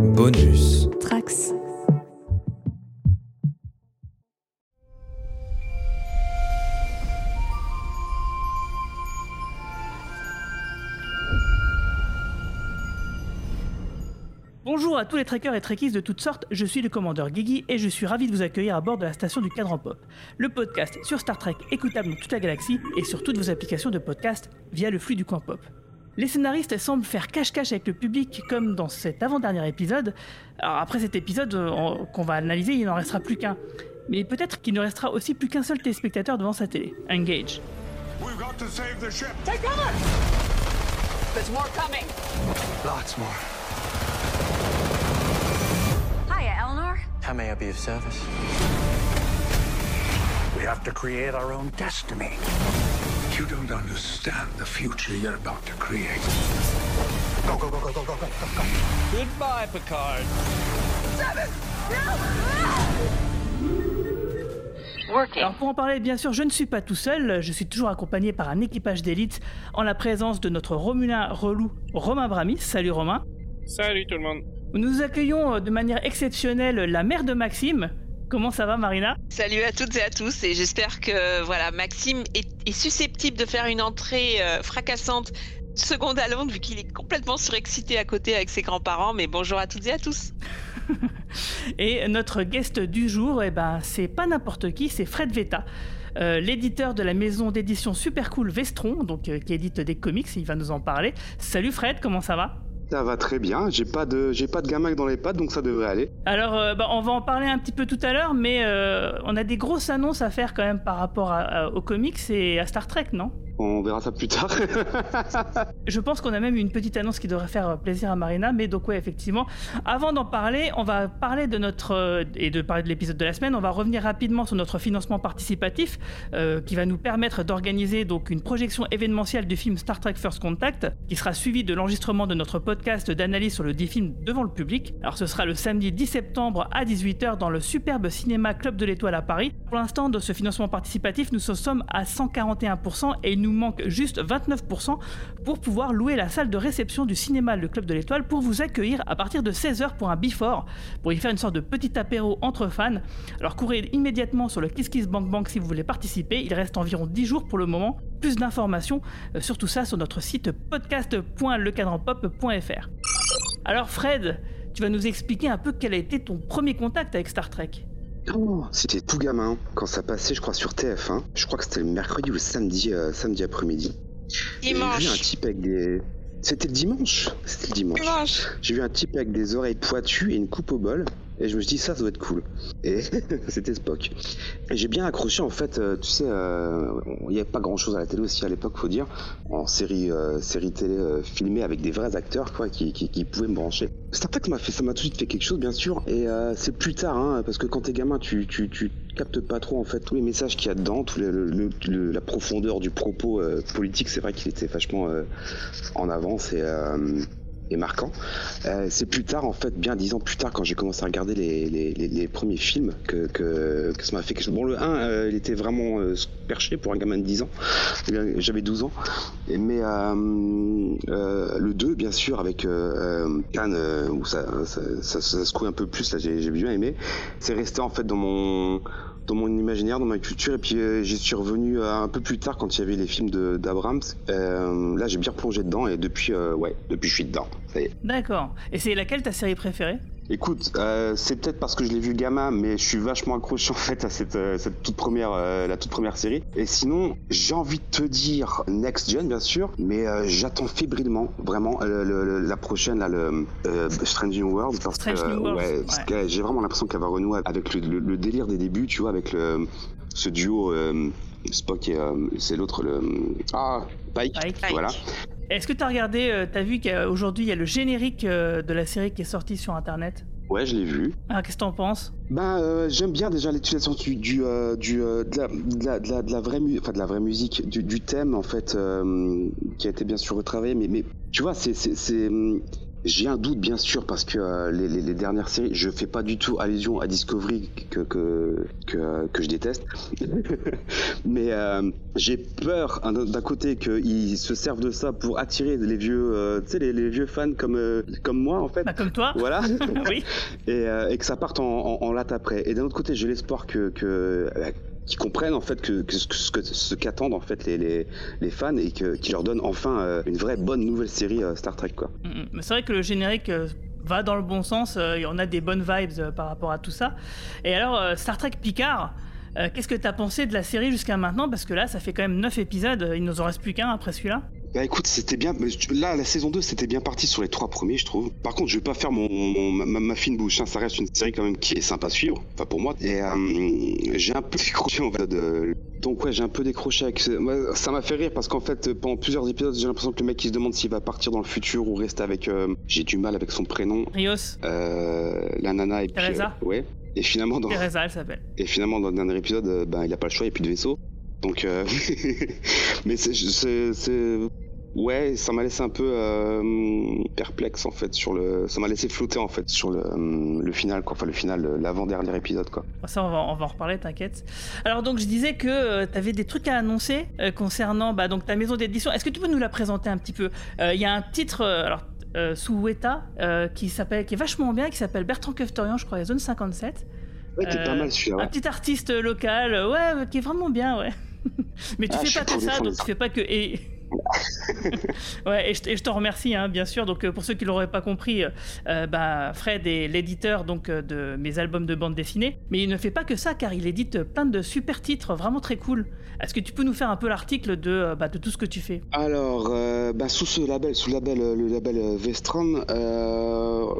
Bonus. Trax. Bonjour à tous les trekkers et trekkies de toutes sortes, je suis le commandeur Guigui et je suis ravi de vous accueillir à bord de la station du Cadran Pop, le podcast sur Star Trek écoutable dans toute la galaxie et sur toutes vos applications de podcast via le flux du coin pop. Les scénaristes semblent faire cache-cache avec le public comme dans cet avant-dernier épisode. Alors après cet épisode euh, qu'on va analyser, il n'en restera plus qu'un. Mais peut-être qu'il ne restera aussi plus qu'un seul téléspectateur devant sa télé. Engage. We've got to save the ship. Take cover! There's more coming. Lots more. Hiya, Eleanor. How may I be of service? We have to create our own destiny. You don't understand the future you're about to create. Go, go, go, go, go, go, go, go. Goodbye, Picard. Seven! No! Alors pour en parler, bien sûr, je ne suis pas tout seul, je suis toujours accompagné par un équipage d'élite en la présence de notre Romulin relou Romain Bramis. Salut Romain. Salut tout le monde. Nous accueillons euh, de manière exceptionnelle la mère de Maxime, Comment ça va Marina? Salut à toutes et à tous et j'espère que voilà Maxime est, est susceptible de faire une entrée euh, fracassante seconde à Londres vu qu'il est complètement surexcité à côté avec ses grands-parents. Mais bonjour à toutes et à tous. Et notre guest du jour, eh ben, c'est pas n'importe qui, c'est Fred Vetta. euh, l'éditeur de la maison d'édition super cool Vestron, donc euh, qui édite des comics, il va nous en parler. Salut Fred, comment ça va? Ça va très bien, j'ai pas de j'ai pas de gamin dans les pattes donc ça devrait aller. Alors, euh, bah, on va en parler un petit peu tout à l'heure, mais euh, on a des grosses annonces à faire quand même par rapport à- aux comics et à Star Trek, non? On verra ça plus tard. Je pense qu'on a même une petite annonce qui devrait faire plaisir à Marina, mais donc ouais, effectivement. Avant d'en parler, on va parler de notre euh, et de parler de l'épisode de la semaine. On va revenir rapidement sur notre financement participatif, euh, qui va nous permettre d'organiser donc une projection événementielle du film Star Trek First Contact, qui sera suivi de l'enregistrement de notre podcast d'analyse sur le dit film devant le public. Alors ce sera le samedi 10 septembre à 18h dans le superbe cinéma Club de l'Étoile à Paris. Pour l'instant, de ce financement participatif, nous sommes à 141% et il nous manque juste 29% pour pouvoir louer la salle de réception du cinéma Le Club de l'Étoile pour vous accueillir à partir de 16h pour un before, pour y faire une sorte de petit apéro entre fans. Alors courez immédiatement sur le Kiss Kiss Bank Bank si vous voulez participer, il reste environ 10 jours pour le moment. Plus d'informations euh, sur tout ça sur notre site podcast.lecadranpop.fr. Alors Fred, tu vas nous expliquer un peu quel a été ton premier contact avec Star Trek? Oh, C'était tout gamin quand ça passait, je crois sur TF1. Je crois que c'était le mercredi ou le samedi, euh, samedi après-midi. Et J'ai vu un Dimanche. type avec des. C'était le dimanche. C'était le dimanche. Dimanche. J'ai vu un type avec des oreilles pointues et une coupe au bol. Et je me suis dit, ça, ça doit être cool. Et c'était Spock. Et j'ai bien accroché, en fait, euh, tu sais, euh, il n'y avait pas grand chose à la télé aussi à l'époque, faut dire, en série, euh, série télé filmée avec des vrais acteurs, quoi, qui, pouvaient me brancher. Star Trek, m'a fait, ça m'a tout de suite fait quelque chose, bien sûr. Et c'est plus tard, hein, parce que quand t'es gamin, tu, tu, tu captes pas trop, en fait, tous les messages qu'il y a dedans, tout la profondeur du propos politique. C'est vrai qu'il était vachement en avance et. Euh, et marquant. Euh, c'est plus tard, en fait, bien dix ans plus tard, quand j'ai commencé à regarder les, les, les, premiers films, que, que, que ça m'a fait quelque chose. Bon, le 1, il était vraiment euh, perché pour un gamin de 10 ans. J'avais 12 ans. Mais euh, euh, le 2, bien sûr, avec euh, euh, euh, où ça, ça, ça, ça un peu plus, là, j'ai j'ai bien aimé. C'est resté, en fait, dans mon dans mon imaginaire, dans ma culture, et puis euh, j'y suis revenu euh, un peu plus tard quand il y avait les films d'Abrams. Euh, là, j'ai bien plongé dedans, et depuis, ouais, depuis je suis dedans. Ça y est. D'accord. Et c'est laquelle ta série préférée? Écoute, euh, c'est peut-être parce que je l'ai vu gamin, mais je suis vachement accroché en fait à cette, euh, cette toute première, euh, la toute première série. Et sinon, j'ai envie de te dire Next Gen bien sûr, mais j'attends fébrilement vraiment le- le- la prochaine, là, le Strange New World, parce Strange que ouais, parce ouais. que j'ai vraiment l'impression qu'elle va renouer avec le, délire des débuts, tu vois, avec le, ce duo Spock et c'est l'autre le ah Pike, Pike. voilà. Est-ce que tu as regardé, euh, t'as vu qu'aujourd'hui il y a le générique euh, de la série qui est sorti sur internet? Ouais, je l'ai vu. Ah, qu'est-ce que t'en penses? Ben, euh, j'aime bien déjà l'utilisation du, du, euh, du euh, de, la, de, la, de, la, de la vraie mu- enfin de la vraie musique, du, du thème en fait, qui a été bien sûr retravaillé. Mais, mais tu vois, c'est c'est c'est hum, J'ai un doute bien sûr parce que euh, les, les- les dernières séries, je fais pas du tout allusion à Discovery que que que, que je déteste, mais euh, j'ai peur hein, d'un côté qu'ils se servent de ça pour attirer les vieux, euh, tu sais les, les vieux fans comme euh, comme moi en fait. Bah, comme toi. Voilà. oui. et, euh, et que ça parte en, en, en latte après. Et d'un autre côté, j'ai l'espoir que, que qu'ils comprennent en fait que, ce que- ce qu'attendent en fait les, fans et qu'ils leur donnent enfin euh, une vraie bonne nouvelle série euh, Star Trek quoi. Mm, mm. Mais c'est vrai que le générique euh, va dans le bon sens, euh, et on a des bonnes vibes par rapport à tout ça. Et alors, Star Trek Picard, qu'est-ce que t'as pensé de la série jusqu'à maintenant? Parce que là, ça fait quand même 9 épisodes, il nous en reste plus qu'un après celui-là. Bah écoute, c'était bien. Là, la saison 2, c'était bien parti sur les trois premiers, je trouve. Par contre, je vais pas faire mon, mon- ma, ma fine bouche. hein. Ça reste une série quand même qui est sympa à suivre. Enfin, pour moi. Et euh, j'ai un peu décroché en fait de. Donc ouais, j'ai un peu décroché avec. ça m'a fait rire parce qu'en fait, pendant plusieurs épisodes, j'ai l'impression que le mec il se demande s'il va partir dans le futur ou rester avec. euh, J'ai du mal avec son prénom. Rios, Euh, la nana et puis. Teresa ouais. Et finalement, dans, Teresa, elle s'appelle. et finalement, dans le dernier épisode, ben, il a pas le choix, il n'y a plus de vaisseau. Donc, euh, mais c'est, ouais, ça m'a laissé un peu euh, perplexe en fait sur le, ça m'a laissé flotter en fait sur le, euh, le final, quoi. Enfin, le final, l'avant-dernier épisode, quoi. Bon, Ça, on va, on va en reparler, t'inquiète. Alors, donc, je disais que tu avais des trucs à annoncer euh, concernant bah, donc, ta maison d'édition. Est-ce que tu peux nous la présenter un petit peu? Euh, Il y a un titre, euh, alors, euh, sous Weta, euh, qui, s'appelle, qui est vachement bien, qui s'appelle Bertrand Keftorian, je crois, la zone 57. Ouais, t'es Euh, pas mal celui-là. Un petit artiste local, euh, ouais, qui est vraiment bien, ouais. Mais tu Ah, fais pas que ça, donc tu fais pas que. Et... ouais, et je, et je te remercie, hein, bien sûr. Donc, euh, pour ceux qui l'auraient pas compris, euh, euh, bah, Fred est l'éditeur donc de mes albums de bande dessinée. Mais il ne fait pas que ça, car il édite plein de super titres vraiment très cool. Est-ce que tu peux nous faire un peu l'article de, bah, tout ce que tu fais? Alors, bah, sous ce label, sous le label, Vestron,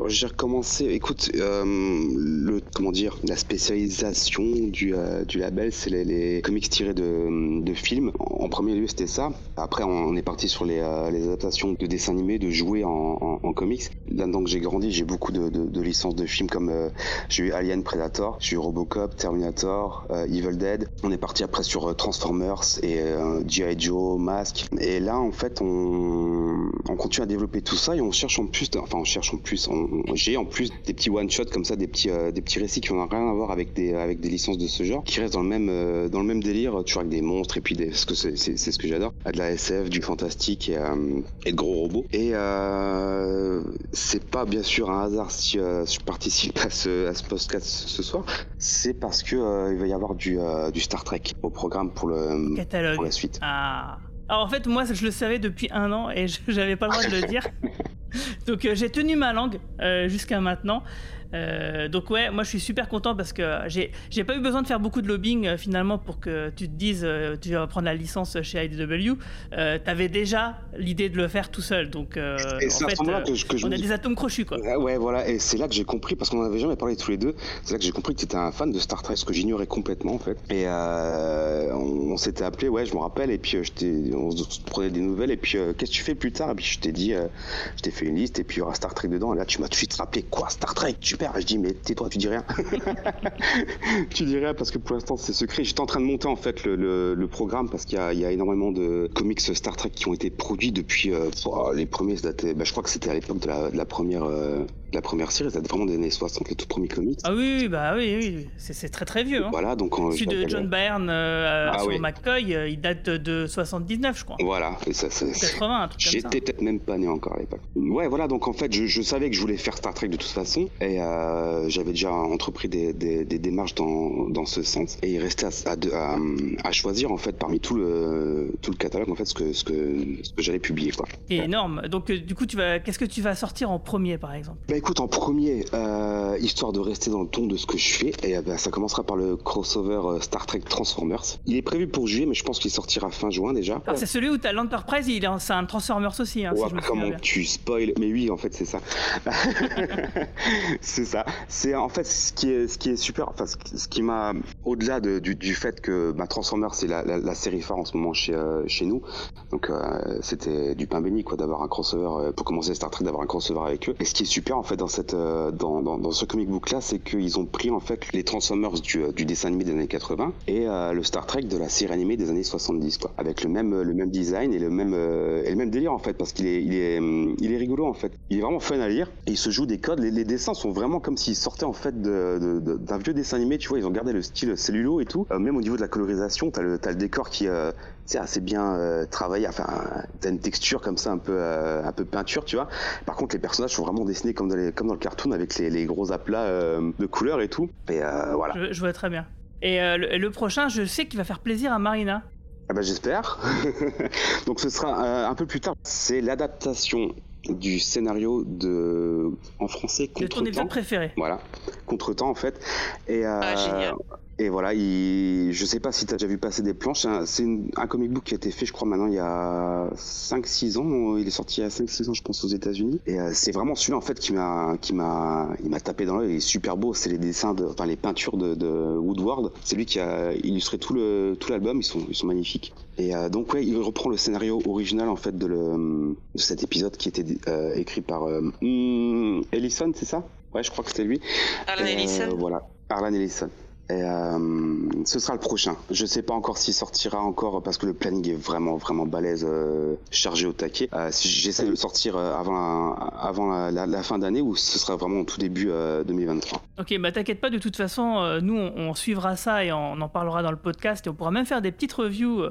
j'ai recommencé. Écoute, le comment dire, la spécialisation du, label, c'est les, comics tirés de, films. En, premier lieu, c'était ça. Après, on est parti sur les, euh, les adaptations de dessins animés, de jouets en, comics. Là-dedans que j'ai grandi, j'ai beaucoup de, licences de films comme euh, j'ai eu Alien, Predator, j'ai eu Robocop, Terminator, euh, Evil Dead. On est parti après sur Transformers et G.I. Joe, Mask. Et là, en fait, on, on continue à développer tout ça et on cherche en plus, enfin, on cherche en plus, on- j'ai en plus des petits one-shots comme ça, des petits, des petits récits qui n'ont rien à voir avec des, avec des licences de ce genre, qui restent dans le même, dans le même délire, toujours avec des monstres et puis des, ce que c'est ce que j'adore, de la SF, du fantastique et, euh, et de gros robots. Et euh, c'est pas bien sûr un hasard si euh, je participe à ce, à ce podcast ce soir, c'est parce que il va y avoir du, du Star Trek au programme pour le, Catalogue. pour la suite. Ah. Alors en fait, moi, je le savais depuis un an et je- j'avais pas le droit de le dire. Donc euh, j'ai tenu ma langue euh, jusqu'à maintenant. Euh, donc ouais, moi je suis super content parce que j'ai pas eu besoin de faire beaucoup de lobbying euh, finalement pour que tu te dises euh, tu vas prendre la licence chez IDW. T'avais déjà l'idée de le faire tout seul, donc Et en fait, que je, que je on a dis- des atomes crochus quoi. Ouais, voilà, et c'est là que j'ai compris, parce qu'on n'en avait jamais parlé tous les deux, c'est là que j'ai compris que tu étais un fan de Star Trek, ce que j'ignorais complètement en fait. Et on, on s'était appelé, ouais, je me rappelle, et puis je on se prenait des nouvelles, et puis qu'est-ce que tu fais plus tard? Et puis je t'ai dit, je t'ai fait une liste, et puis il y aura Star Trek dedans, et là tu m'as tout de suite rappelé, quoi, Star Trek, super je dis, mais tais-toi, tu dis rien. tu dis rien, parce que pour l'instant c'est secret. J'étais en train de monter en fait le, le, le programme, parce qu'il y a, il y a énormément de comics Star Trek qui ont été produits depuis euh, oh, les premiers, bah, je crois que c'était à l'époque de la, de la première. euh, la première série, ça date vraiment des années 60, les tout premiers comics. Ah oui, oui, bah oui, oui, c'est très très vieux. Hein. Voilà, donc euh, Celui de John Byrne euh, Ah sur oui. McCoy, euh, il date de 79, je crois. Voilà, et ça, ça- 80, un truc comme ça. J'étais peut-être même pas né encore à l'époque. Ouais, voilà, donc en fait, je, je savais que je voulais faire Star Trek de toute façon, et euh, j'avais déjà entrepris des, des, des démarches dans, dans ce sens. Et il restait à, choisir en fait parmi tout le tout le catalogue en fait ce que ce que ce que j'allais publier quoi. C'est énorme. Donc, euh, du coup, tu vas, qu'est-ce que tu vas sortir en premier, par exemple? Bah écoute, en premier, euh, histoire de rester dans le ton de ce que je fais, et bah, ça commencera par le crossover Star Trek Transformers. Il est prévu pour juillet, mais je pense qu'il sortira fin juin déjà. Alors, c'est celui où t'as l'Enterprise, il est c'est un Transformers aussi, hein, Ouais, si je me souviens comment tu spoil Mais oui, en fait, c'est ça. c'est ça. C'est en fait ce qui est, ce qui est super. Enfin, ce qui, m'a, au-delà de- du, fait que bah, Transformers c'est la, série phare en ce moment chez euh, chez nous. Donc euh, c'était du pain béni quoi d'avoir un crossover euh, pour commencer Star Trek d'avoir un crossover avec eux. Et ce qui est super en fait dans cette dans, ce comic book là, c'est qu'ils ont pris en fait les Transformers du, dessin animé des années 80 et le Star Trek de la série animée des années 70 quoi, avec le même le même design et le même et le même délire en fait parce qu'il est il est hum, il est rigolo en fait. Il est vraiment fun à lire et il se joue des codes. Les dessins sont vraiment comme s'ils sortaient en fait d'un vieux dessin animé. Tu vois, ils ont gardé le style cellulo et tout. Euh, même au niveau de la colorisation, t'as le décor qui euh, c'est assez bien euh, travaillé. Enfin, t'as une texture comme ça un peu euh, un peu peinture, tu vois. Par contre, les personnages sont vraiment dessinés comme dans les comme dans le cartoon avec les, les gros aplats de couleurs et tout. Et voilà. Je, je vois très bien. Et le, le prochain, je sais qu'il va faire plaisir à Marina. Ah bah j'espère. Donc ce sera euh, un peu plus tard. C'est l'adaptation du scénario de en français De ton contre épisode préféré. Voilà, contre-temps en fait. Et, euh, Ah, génial. Et voilà, il... je sais pas si tu as déjà vu passer des planches. C'est un, c'est comic book qui a été fait, je crois, maintenant il y a 5-6 ans. Il est sorti il y a 5-6 ans, je pense, aux États-Unis. Et euh, c'est vraiment celui-là en fait qui m'a, qui m'a, il m'a tapé dans l'œil. Il est super beau. C'est les dessins, de, enfin les peintures de, de Woodward. C'est lui qui a illustré tout le tout l'album. Ils sont, ils sont magnifiques. Et euh, donc ouais, il reprend le scénario original en fait de, le, de cet épisode qui était euh, écrit par hmm, Ellison, c'est ça? Ouais, je crois que c'était lui. Arlan Ellison. Voilà, Arlan Ellison. Et euh, ce sera le prochain. Je sais pas encore s'il sortira encore parce que le planning est vraiment vraiment balèze, euh, chargé au taquet. Euh, j'essaie de le sortir avant la, avant la, fin d'année ou ce sera vraiment au tout début euh, 2023. Ok, bah t'inquiète pas, de toute façon, nous on, on suivra ça et on en parlera dans le podcast et on pourra même faire des petites reviews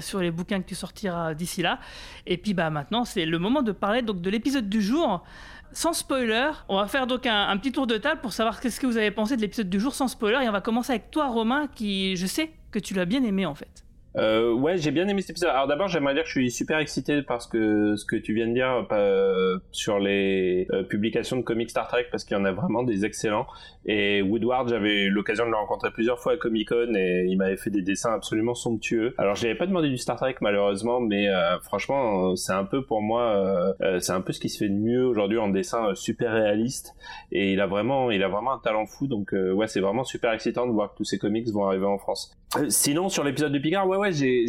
sur les bouquins que tu sortiras d'ici là. Et puis bah maintenant c'est le moment de parler donc de l'épisode du jour. Sans spoiler, on va faire donc un, petit tour de table pour savoir qu'est-ce que vous avez pensé de l'épisode du jour sans spoiler et on va commencer avec toi Romain qui je sais que tu l'as bien aimé en fait. Euh, ouais, j'ai bien aimé cet épisode. Alors d'abord, j'aimerais dire que je suis super excité parce que ce que tu viens de dire euh, sur les euh, publications de comics Star Trek, parce qu'il y en a vraiment des excellents. Et Woodward, j'avais eu l'occasion de le rencontrer plusieurs fois à Comic Con et il m'avait fait des dessins absolument somptueux. Alors je n'avais pas demandé du Star Trek malheureusement, mais franchement, c'est un peu pour moi, c'est un peu ce qui se fait de mieux aujourd'hui en dessin super réaliste. Et il a vraiment, il a vraiment un talent fou. Donc ouais, c'est vraiment super excitant de voir que tous ces comics vont arriver en France. Sinon, sur l'épisode de Picard, ouais, ouais, j'ai,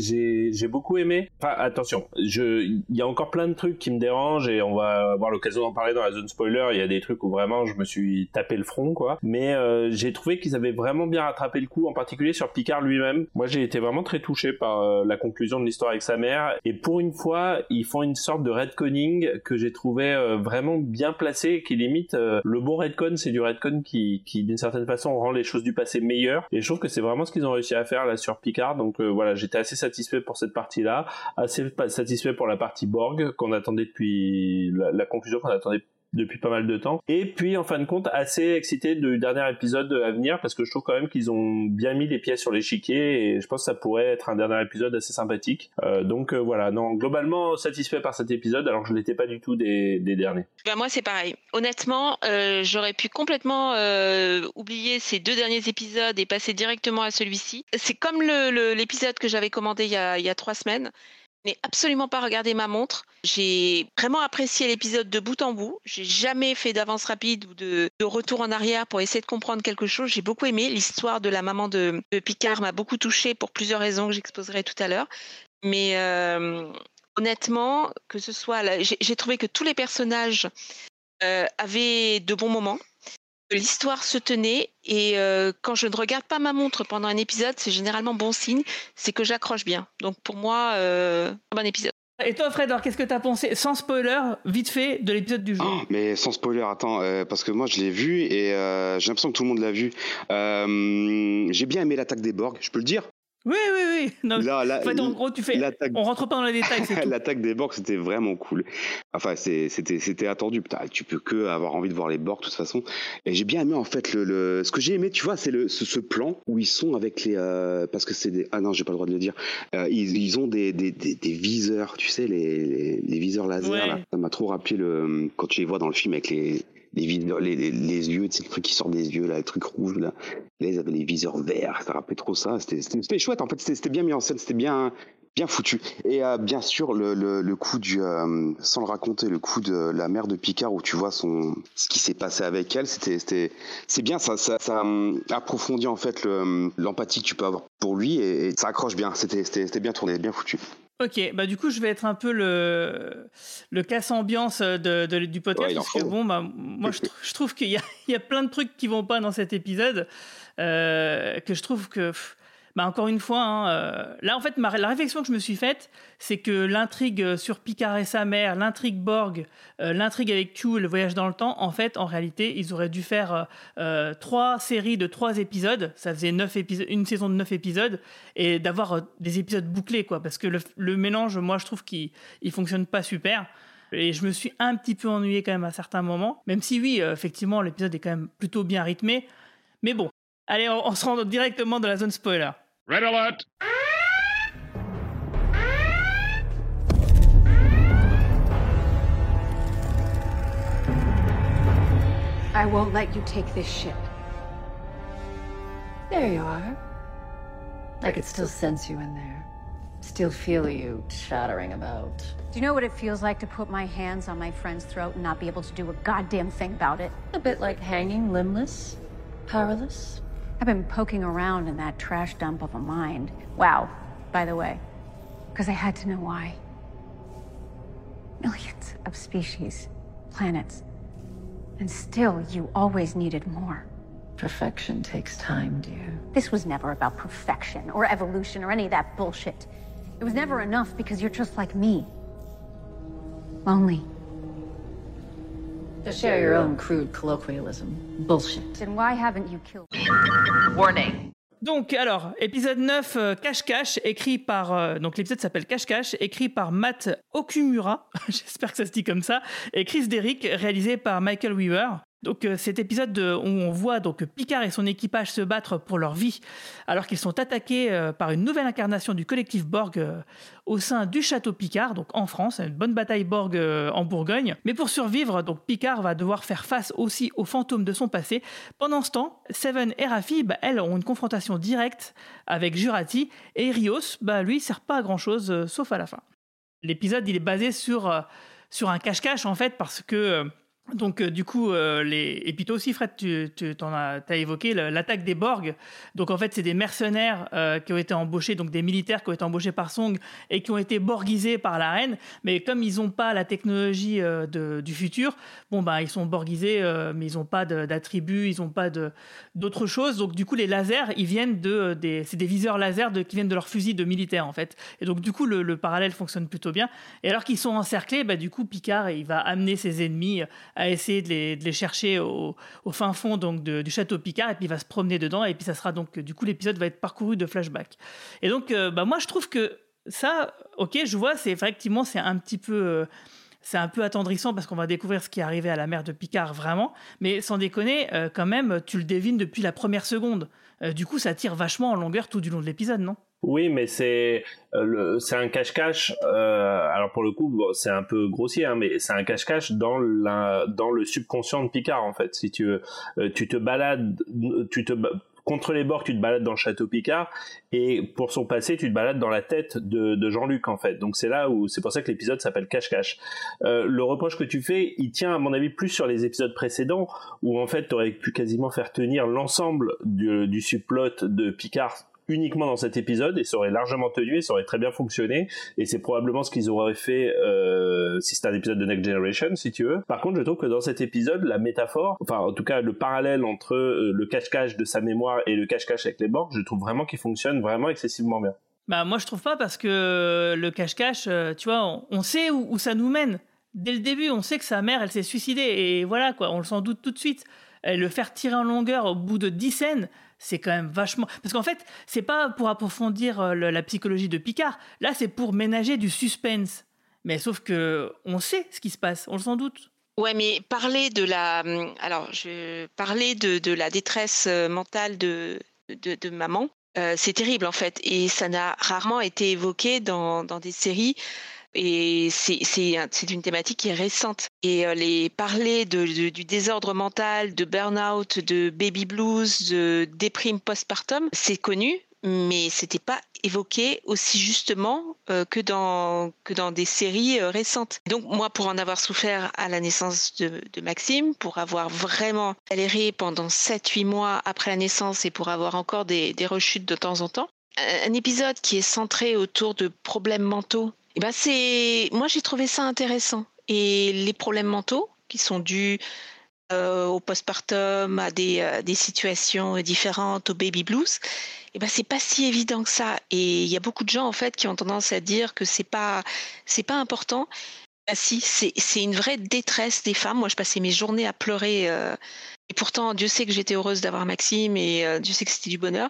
j'ai, beaucoup aimé. Enfin, attention, il y a encore plein de trucs qui me dérangent et on va avoir l'occasion d'en parler dans la zone spoiler. Il y a des trucs où vraiment je me suis tapé le front, quoi. Mais euh, j'ai trouvé qu'ils avaient vraiment bien rattrapé le coup, en particulier sur Picard lui-même. Moi, j'ai été vraiment très touché par euh, la conclusion de l'histoire avec sa mère. Et pour une fois, ils font une sorte de redconning que j'ai trouvé euh, vraiment bien placé, qui limite le bon redcon, c'est du redcon qui, qui d'une certaine façon rend les choses du passé meilleures. Et je trouve que c'est vraiment ce qu'ils ont réussi à faire là sur Picard. Donc voilà, j'étais assez satisfait pour cette partie-là, assez satisfait pour la partie Borg qu'on attendait depuis la, la conclusion qu'on attendait depuis pas mal de temps. Et puis en fin de compte, assez excité du dernier épisode à venir parce que je trouve quand même qu'ils ont bien mis les pièces sur l'échiquier et je pense que ça pourrait être un dernier épisode assez sympathique. Euh, donc euh, voilà, non, globalement satisfait par cet épisode alors que je l'étais pas du tout des, derniers. Moi, c'est pareil. Honnêtement, euh, j'aurais pu complètement oublier ces deux derniers épisodes et passer directement à celui-ci. C'est comme l'épisode que j'avais commandé il y a trois semaines. N'ai absolument pas regardé ma montre. J'ai vraiment apprécié l'épisode de bout en bout. J'ai jamais fait d'avance rapide ou de, retour en arrière pour essayer de comprendre quelque chose. J'ai beaucoup aimé. L'histoire de la maman de, Picard m'a beaucoup touchée pour plusieurs raisons que j'exposerai tout à l'heure. Mais euh, honnêtement, que ce soit, j'ai trouvé que tous les personnages euh, avaient de bons moments. L'histoire se tenait et euh, quand je ne regarde pas ma montre pendant un épisode, c'est généralement bon signe, c'est que j'accroche bien. Donc pour moi, euh, un bon épisode. Et toi Fred, alors qu'est-ce que t'as pensé sans spoiler, vite fait, de l'épisode du jour? Oh, mais sans spoiler, attends, euh, parce que moi je l'ai vu et euh, j'ai l'impression que tout le monde l'a vu. Euh, j'ai bien aimé l'attaque des Borg, je peux le dire. Oui, oui, oui. Non, Là, là, en fait, en gros, tu fais. l'attaque On rentre pas dans les détails. L'attaque des Borg, c'était vraiment cool. Enfin, c'était c'était attendu. Putain, tu peux que avoir envie de voir les Borg de toute façon. Et j'ai bien aimé en fait le, le- ce que j'ai aimé, tu vois, c'est le ce, ce plan où ils sont avec les euh, parce que c'est des ah non, j'ai pas le droit de le dire. Euh, ils, ils ont des, des, des, des viseurs, tu sais, les, les, les viseurs laser. Ouais. Là. Ça m'a trop rappelé le quand tu les vois dans le film avec les les, les, les, yeux, le truc qui sort des yeux, là, le truc rouge, là. Là, ils avaient les viseurs verts, ça rappelait trop ça. C'était- chouette, en fait, c'était bien mis en scène, c'était bien, bien foutu. Et euh, bien sûr, le, coup du, euh, sans le raconter, le coup de la mère de Picard où tu vois ce qui s'est passé avec elle, c'était, c'est bien, ça, ça, hum, approfondit en fait le- l'empathie que tu peux avoir pour lui et, et ça accroche bien. C'était bien tourné, bien foutu. Ok, bah du coup je vais être un peu le, le casse-ambiance de, de- du podcast Ouais, parce que bon, bah, moi je, je trouve qu'il y a, il y a plein de trucs qui vont pas dans cet épisode euh, que je trouve que, pff, bah encore une fois, hein, euh, là en fait la réflexion que je me suis faite, c'est que l'intrigue sur Picard et sa mère, l'intrigue Borg, euh, l'intrigue avec Q et le voyage dans le temps, en fait en réalité ils auraient dû faire euh, euh, trois séries de trois épisodes, ça faisait neuf épisodes, une saison de neuf épisodes et d'avoir euh, des épisodes bouclés, quoi. Parce que le, mélange, moi, je trouve qu'il il fonctionne pas super. Et je me suis un petit peu ennuyé quand même à certains moments. Même si, oui, euh, effectivement, l'épisode est quand même plutôt bien rythmé. Mais bon, allez, on, on se rend directement dans la zone spoiler. Red alert! I won't let you take this ship. There you are. I could still sense you in there. Still feel you chattering about. Do you know what it feels like to put my hands on my friend's throat and not be able to do a goddamn thing about it? A bit like hanging limbless, powerless. I've been poking around in that trash dump of a mind. Wow, by the way, because I had to know why. Millions of species, planets, and still you always needed more. Perfection takes time, dear. This was never about perfection or evolution or any of that bullshit. It was never enough because you're just like me. Lonely. To share your own crude colloquialism. Bullshit. Then why haven't you killed Warning. Donc, alors, épisode 9, euh, Cache-Cache, écrit par. euh, donc, l'épisode s'appelle Cache-Cache, écrit par Matt Okumura, j'espère que ça se dit comme ça, et Chris Derrick, réalisé par Michael Weaver. Donc, euh, cet épisode de- où on voit donc Picard et son équipage se battre pour leur vie, alors qu'ils sont attaqués euh, par une nouvelle incarnation du collectif Borg euh, au sein du château Picard, donc en France, une bonne bataille Borg en Bourgogne. Mais pour survivre, donc Picard va devoir faire face aussi aux fantômes de son passé. Pendant ce temps, Seven et Raffi, bah, elles, ont une confrontation directe avec Jurati, et Rios, bah, lui, sert pas à grand chose, sauf à la fin. L'épisode, il est basé sur, sur un cache-cache, en fait, parce que. Donc euh, du coup, euh, les... et puis toi aussi Fred, tu, as, t'as évoqué l'attaque des Borg. Donc en fait, c'est des mercenaires euh, qui ont été embauchés, donc des militaires qui ont été embauchés par Song et qui ont été borgisés par la reine. Mais comme ils n'ont pas la technologie de- du futur, bon bah ils sont borgisés, mais ils n'ont pas d'attributs, ils n'ont pas d'autres choses. Donc du coup, les lasers, ils viennent de c'est des viseurs laser qui viennent de leurs fusils de militaires en fait. Et donc du coup, le, le parallèle fonctionne plutôt bien. Et alors qu'ils sont encerclés, bah, du coup, Picard il va amener ses ennemis à essayer de les, chercher au, fin fond donc du château Picard et puis il va se promener dedans et puis ça sera donc du coup l'épisode va être parcouru de flashbacks. Et donc euh, bah, moi je trouve que ça, ok, je vois, c'est effectivement c'est un petit peu euh, c'est un peu attendrissant parce qu'on va découvrir ce qui est arrivé à la mère de Picard vraiment, mais sans déconner, euh, quand même, tu le devines depuis la première seconde. Du coup, ça tire vachement en longueur tout du long de l'épisode, non? Oui, mais c'est euh, c'est un cache-cache. euh, alors pour le coup, bon, c'est un peu grossier, hein, mais c'est un cache-cache dans la dans le subconscient de Picard en fait. Si tu veux, tu te balades, tu te contre les bords, tu te balades dans le château Picard, et pour son passé, tu te balades dans la tête de, de Jean-Luc en fait. Donc c'est là où c'est pour ça que l'épisode s'appelle cache-cache. Euh, le reproche que tu fais, il tient à mon avis plus sur les épisodes précédents où en fait tu aurais pu quasiment faire tenir l'ensemble du, du subplot de Picard uniquement dans cet épisode et ça aurait largement tenu et ça aurait très bien fonctionné et c'est probablement ce qu'ils auraient fait euh, si c'était un épisode de Next Generation si tu veux. Par contre je trouve que dans cet épisode la métaphore, enfin en tout cas le parallèle entre euh, le cache-cache de sa mémoire et le cache-cache avec les bords, je trouve vraiment qu'il fonctionne vraiment excessivement bien. Bah moi je trouve pas parce que le cache-cache, euh, tu vois, on, sait où, où ça nous mène. Dès le début, on sait que sa mère, elle s'est suicidée et voilà quoi, on le s'en doute tout de suite. Et le faire tirer en longueur au bout de 10 scènes, c'est quand même vachement. Parce qu'en fait, c'est pas pour approfondir euh, la psychologie de Picard. Là, c'est pour ménager du suspense. Mais sauf que on sait ce qui se passe, on le s'en doute. Ouais, mais parler de la, hum, alors je de, de la détresse euh, mentale de, de, de maman, euh, c'est terrible en fait, et ça n'a rarement été évoqué dans, dans des séries. Et c'est c'est un- c'est une thématique qui est récente. Et euh, parler du désordre mental, de burn-out, de baby blues, de déprime postpartum, c'est connu, mais c'était pas évoqué aussi justement euh, que dans que dans des séries euh, récentes. Donc moi, pour en avoir souffert à la naissance de, Maxime, pour avoir vraiment galéré pendant 7-8 mois après la naissance et pour avoir encore des rechutes de temps en temps, un épisode qui est centré autour de problèmes mentaux, eh ben c'est moi j'ai trouvé ça intéressant. Et les problèmes mentaux qui sont dus euh, au postpartum, à des, euh, des situations différentes, au baby blues, eh ben c'est pas si évident que ça. Et il y a beaucoup de gens en fait qui ont tendance à dire que c'est pas c'est pas important. Bah si, c'est une vraie détresse des femmes. Moi, je passais mes journées à pleurer. euh, et pourtant, Dieu sait que j'étais heureuse d'avoir Maxime et euh, Dieu sait que c'était du bonheur.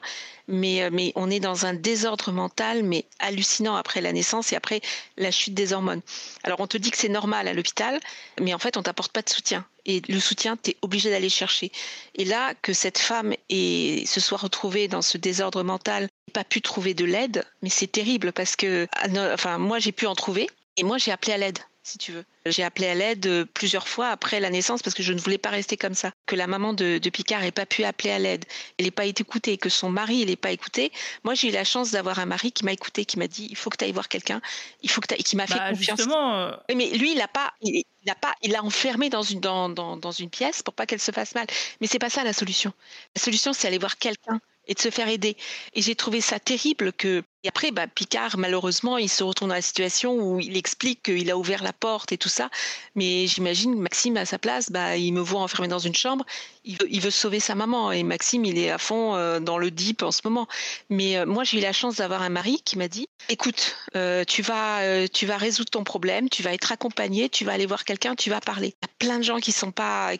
Mais, euh, mais on est dans un désordre mental, mais hallucinant après la naissance et après la chute des hormones. Alors, on te dit que c'est normal à l'hôpital, mais en fait, on t'apporte pas de soutien. Et le soutien, tu es obligé d'aller chercher. Et là, que cette femme se soit retrouvée dans ce désordre mental, pas pu trouver de l'aide, mais c'est terrible parce que, ah, enfin, moi, j'ai pu en trouver. Et moi, j'ai appelé à l'aide, si tu veux. J'ai appelé à l'aide euh, plusieurs fois après la naissance parce que je ne voulais pas rester comme ça. Que la maman de, de Picard n'ait pas pu appeler à l'aide, elle n'ait pas été écoutée, que son mari n'ait pas écouté. Moi, j'ai eu la chance d'avoir un mari qui m'a écouté, qui m'a dit il faut que tu ailles voir quelqu'un, il faut que t'ailles- qui m'a fait Bah, confiance. justement, euh, mais lui, il a pas, il, il a pas, il l'a enfermé dans une dans, dans, dans une pièce pour pas qu'elle se fasse mal. Mais c'est pas ça la solution. La solution, c'est aller voir quelqu'un et de se faire aider. Et j'ai trouvé ça terrible que. Et après, bah, Picard, malheureusement, il se retourne dans la situation où il explique qu'il a ouvert la porte et tout ça. Mais j'imagine Maxime, à sa place, bah, il me voit enfermé dans une chambre. Il veut, sauver sa maman. Et Maxime, il est à fond euh, dans le deep en ce moment. Mais euh, moi, j'ai eu la chance d'avoir un mari qui m'a dit écoute, euh, tu, vas, tu vas résoudre ton problème, tu vas être accompagné, tu vas aller voir quelqu'un, tu vas parler. Il y a plein de gens qui sont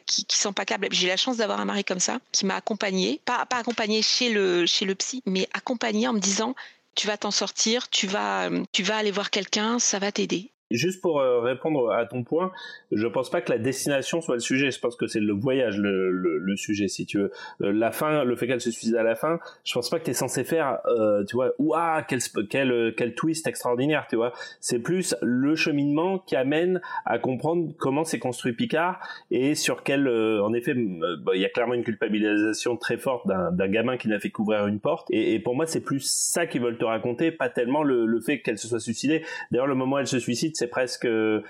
qui, qui sont pas câbles. J'ai eu la chance d'avoir un mari comme ça, qui m'a accompagné, pas, pas accompagné chez le, chez le psy, mais accompagné en me disant tu vas t'en sortir, tu vas, euh, tu vas aller voir quelqu'un, ça va t'aider. Juste pour euh, répondre à ton point, je pense pas que la destination soit le sujet. Je pense que c'est le voyage le, le, sujet, si tu veux. Euh, la fin, le fait qu'elle se suicide à la fin, je pense pas que t'es censé faire, euh, tu vois, ouah, quel, quel, quel twist extraordinaire, tu vois. C'est plus le cheminement qui amène à comprendre comment s'est construit Picard et sur quel, en effet, bah, il y a clairement une culpabilisation très forte d'un gamin qui n'a fait qu'ouvrir une porte. Et, et pour moi, c'est plus ça qu'ils veulent te raconter, pas tellement le, le fait qu'elle se soit suicidée. D'ailleurs, le moment où elle se suicide, c'est presque, euh,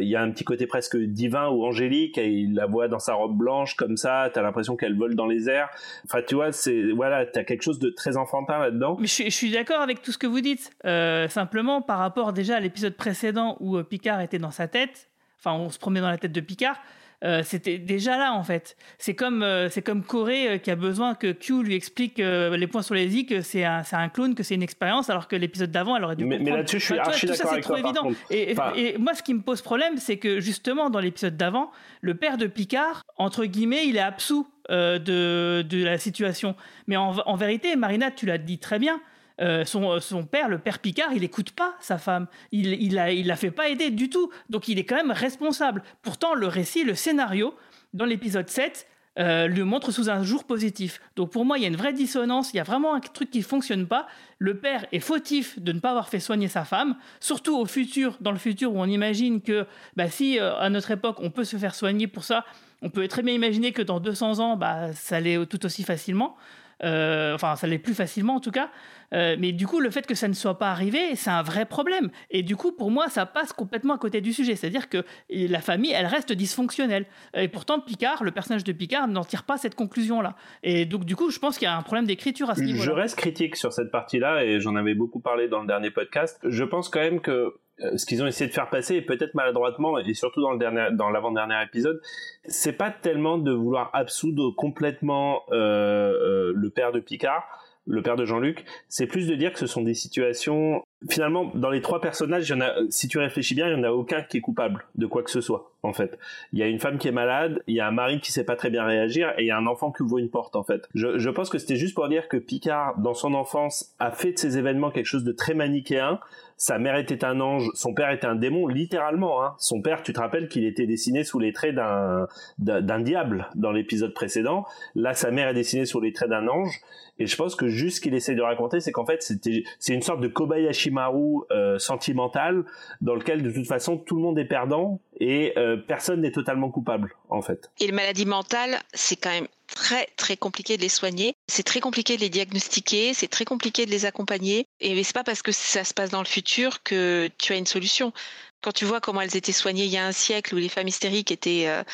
il y a un petit côté presque divin ou angélique. Et il la voit dans sa robe blanche comme ça. T'as l'impression qu'elle vole dans les airs. Enfin, tu vois, c'est voilà, t'as quelque chose de très enfantin là-dedans. Mais je suis, d'accord avec tout ce que vous dites. Euh, simplement, par rapport déjà à l'épisode précédent où euh, Picard était dans sa tête, enfin, on se promenait dans la tête de Picard, euh, c'était déjà là en fait. C'est comme, euh, c'est comme Corée euh, qui a besoin que Q lui explique les points sur les i, que c'est un, c'est un clone, que c'est une expérience, alors que l'épisode d'avant, elle aurait dû Mais- là-dessus, je suis Enfin, vois, archi tout ça, c'est avec trop toi, évident. Et, et- Enfin- et moi, ce qui me pose problème, c'est que justement, dans l'épisode d'avant, le père de Picard, entre guillemets, il est absous de, de la situation. Mais en, en vérité, Marina, tu l'as dit très bien. Euh, son, son père, le père Picard, il écoute pas sa femme. Il, il, la, fait pas aider du tout. Donc il est quand même responsable. Pourtant, le récit, le scénario, dans l'épisode 7, euh, le montre sous un jour positif. Donc pour moi, il y a une vraie dissonance, il y a vraiment un truc qui fonctionne pas. Le père est fautif de ne pas avoir fait soigner sa femme, surtout au futur, dans le futur où on imagine que bah, si euh, à notre époque on peut se faire soigner pour ça, on peut très bien imaginer que dans 200 ans, bah, ça l'est tout aussi facilement. Euh, enfin, ça l'est plus facilement en tout cas. Euh, mais du coup, le fait que ça ne soit pas arrivé, c'est un vrai problème. Et du coup, pour moi, ça passe complètement à côté du sujet. C'est-à-dire que la famille, elle reste dysfonctionnelle. Et pourtant, Picard, le personnage de Picard, n'en tire pas cette conclusion-là. Et donc, du coup, je pense qu'il y a un problème d'écriture à ce Je niveau-là. reste critique sur cette partie-là et j'en avais beaucoup parlé dans le dernier podcast. Je pense quand même que ce qu'ils ont essayé de faire passer, et peut-être maladroitement, et surtout dans le dernier, dans l'avant-dernier épisode, c'est pas tellement de vouloir absoudre complètement euh, euh, le père de Picard, le père de Jean-Luc, c'est plus de dire que ce sont des situations. Finalement, dans les trois personnages, y en a, si tu réfléchis bien, il y en a aucun qui est coupable de quoi que ce soit. En fait, il y a une femme qui est malade, il y a un mari qui sait pas très bien réagir, et il y a un enfant qui ouvre une porte. En fait, je, pense que c'était juste pour dire que Picard, dans son enfance, a fait de ces événements quelque chose de très manichéen. Sa mère était un ange, son père était un démon, littéralement. Hein. Son père, tu te rappelles qu'il était dessiné sous les traits d'un d'un diable dans l'épisode précédent. Là, sa mère est dessinée sous les traits d'un ange. Et je pense que juste ce qu'il essaie de raconter, c'est qu'en fait, c'était c'est une sorte de Kobayashi Orochimaru euh, sentimental dans lequel de toute façon tout le monde est perdant et euh, personne n'est totalement coupable en fait. Et les maladies mentales, c'est quand même très très compliqué de les soigner. C'est très compliqué de les diagnostiquer, c'est très compliqué de les accompagner. Et c'est pas parce que ça se passe dans le futur que tu as une solution. Quand tu vois comment elles étaient soignées il y a un siècle, où les femmes hystériques étaient, euh,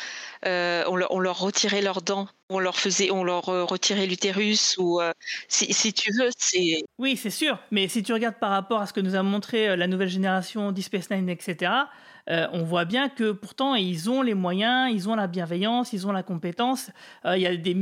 euh, on, leur, retirait leurs dents, on leur faisait, on leur euh, retirait l'utérus, ou si, tu veux, c'est. Oui, c'est sûr. Mais si tu regardes par rapport à ce que nous a montré la nouvelle génération, Deep etc. On voit bien que pourtant ils ont les moyens, ils ont la bienveillance, ils ont la compétence. Il y, a des,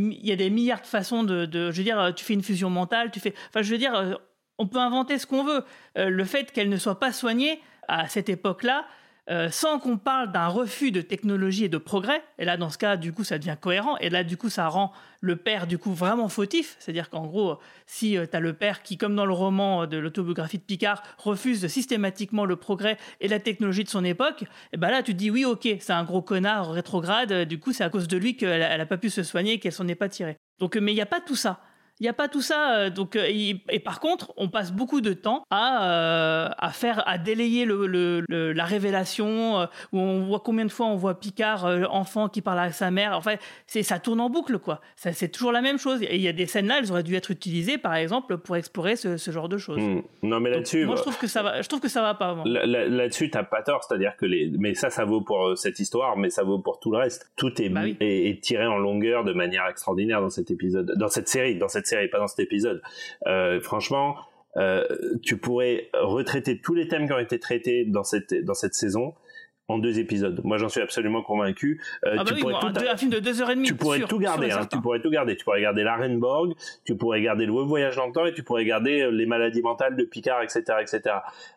milliards de façons de, je veux dire, tu fais une fusion mentale, tu fais, enfin, je veux dire, on peut inventer ce qu'on veut. le fait qu'elle ne soit pas soignée à cette époque-là, euh, sans qu'on parle d'un refus de technologie et de progrès. Et là, dans ce cas, du coup, ça devient cohérent. Et là, du coup, ça rend le père, du coup, vraiment fautif. C'est-à-dire qu'en gros, si euh, tu as le père qui, comme dans le roman de l'autobiographie de Picard, refuse systématiquement le progrès et la technologie de son époque, et ben là, tu te dis oui, ok, c'est un gros connard rétrograde. Du coup, c'est à cause de lui qu'elle n'a pas pu se soigner qu'elle s'en est pas tirée. Donc, mais il n'y a pas tout ça. Il n'y a pas tout ça. euh, Donc, euh, et par contre, on passe beaucoup de temps à, euh, à faire, à délayer le, le- le- la révélation, euh, où on voit combien de fois on voit Picard, euh, enfant, qui parle à sa mère. Enfin, c'est, ça tourne en boucle, quoi. Ça, c'est toujours la même chose. Et il y a des scènes là, elles auraient dû être utilisées, par exemple, pour explorer ce, ce genre de choses. Hmm. Non, mais Donc, là-dessus. moi, je trouve que ça va. Je trouve que ça va pas. moi. Là-dessus, t'as pas tort, c'est-à-dire que les, mais ça, ça vaut pour cette histoire, mais ça vaut pour tout le reste. Tout est, Bah oui. est, est tiré en longueur de manière extraordinaire dans cet épisode, dans cette série, dans cette série, pas dans cet épisode. Euh, franchement, euh, tu pourrais retraiter tous les thèmes qui ont été traités dans cette dans cette saison en deux épisodes. Moi, j'en suis absolument convaincu. Euh, Ah bah tu oui, pourrais tout un, deux- un film de deux heures et demie. tu pourrais sûr, tout sûr et garder, hein, tu pourrais tout garder. Tu pourrais garder l'Arenborg, tu pourrais garder le voyage dans le temps et tu pourrais garder euh, les maladies mentales de Picard, etc., etc.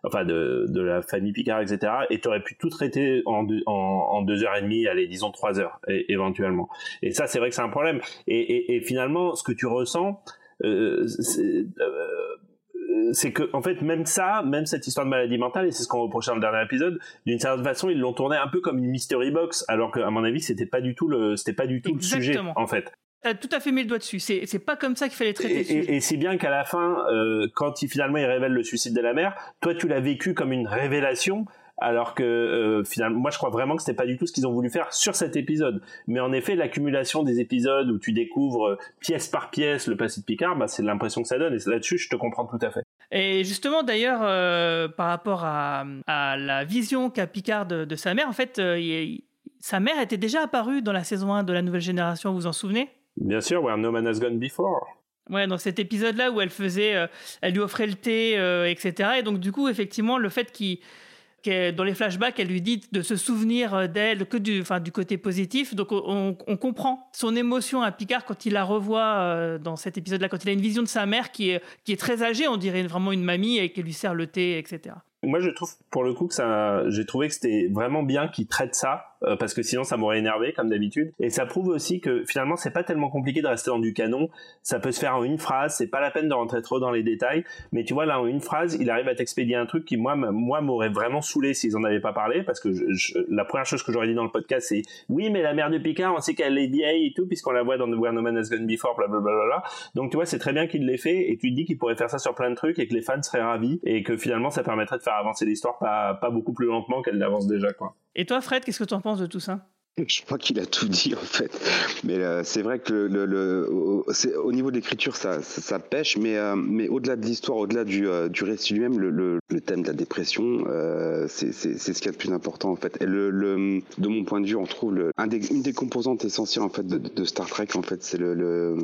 Enfin, de, de la famille Picard, etc. Et tu aurais pu tout traiter en deux, en, en deux heures et demie, allez, disons trois heures, éventuellement. Et ça, c'est vrai que c'est un problème. Et, et, et finalement, ce que tu ressens, euh, euh, c'est que en fait même ça, même cette histoire de maladie mentale, et c'est ce qu'on reprochait dans le dernier épisode, d'une certaine façon ils l'ont tourné un peu comme une mystery box, alors qu'à mon avis c'était pas du tout le, c'était pas du tout le sujet Exactement. en fait. T'as tout à fait mis le doigt dessus. C'est, c'est pas comme ça qu'il fallait traiter Et, et, et si bien qu'à la fin, euh, quand il, finalement il révèle le suicide de la mère, toi tu l'as vécu comme une révélation. Alors que euh, finalement, moi je crois vraiment que c'était pas du tout ce qu'ils ont voulu faire sur cet épisode. Mais en effet, l'accumulation des épisodes où tu découvres euh, pièce par pièce le passé de Picard, bah, c'est l'impression que ça donne. Et là-dessus, je te comprends tout à fait. Et justement, d'ailleurs, euh, par rapport à, à la vision qu'a Picard de, de sa mère, en fait, il- sa mère était déjà apparue dans la saison 1 de la nouvelle génération, vous vous en souvenez? Bien sûr, Where No Man Has Gone Before. Ouais, dans cet épisode-là où elle faisait, euh, elle lui offrait le thé, euh, etc. Et donc, du coup, effectivement, le fait qu'il, dans les flashbacks, elle lui dit de se souvenir euh, d'elle que du, enfin, du côté positif. Donc, on, comprend son émotion à Picard quand il la revoit euh, dans cet épisode-là, quand il a une vision de sa mère qui est, qui est très âgée, on dirait vraiment une mamie, et qui lui sert le thé, etc. Moi, je trouve pour le coup que ça, j'ai trouvé que c'était vraiment bien qu'ils traitent ça, euh, parce que sinon ça m'aurait énervé comme d'habitude. Et ça prouve aussi que finalement c'est pas tellement compliqué de rester dans du canon. Ça peut se faire en une phrase. C'est pas la peine de rentrer trop dans les détails. Mais tu vois là en une phrase, il arrive à t'expédier un truc qui moi, moi m'aurait vraiment saoulé s'ils en avaient pas parlé, parce que je, je- la première chose que j'aurais dit dans le podcast c'est oui mais la mère de Picard, on sait qu'elle est vieille et tout, puisqu'on la voit dans Where No Man Has Gone Before, blablabla. Donc tu vois c'est très bien qu'il l'ait fait, et tu te dis qu'il pourrait faire ça sur plein de trucs et que les fans seraient ravis et que finalement ça permettrait de faire avancer l'histoire pas, pas beaucoup plus lentement qu'elle n'avance déjà quoi. Et toi, Fred, qu'est-ce que tu en penses de tout ça? Je crois qu'il a tout dit en fait. Mais euh, c'est vrai que le, au, niveau de l'écriture, ça, ça, ça pêche, mais, euh, mais au-delà de l'histoire, au-delà du, euh, du récit lui-même, le, le, thème de la dépression, c'est ce qu'il y a de plus important en fait. Et le, de mon point de vue, on trouve une des composantes essentielles en fait de, Star Trek en fait, c'est le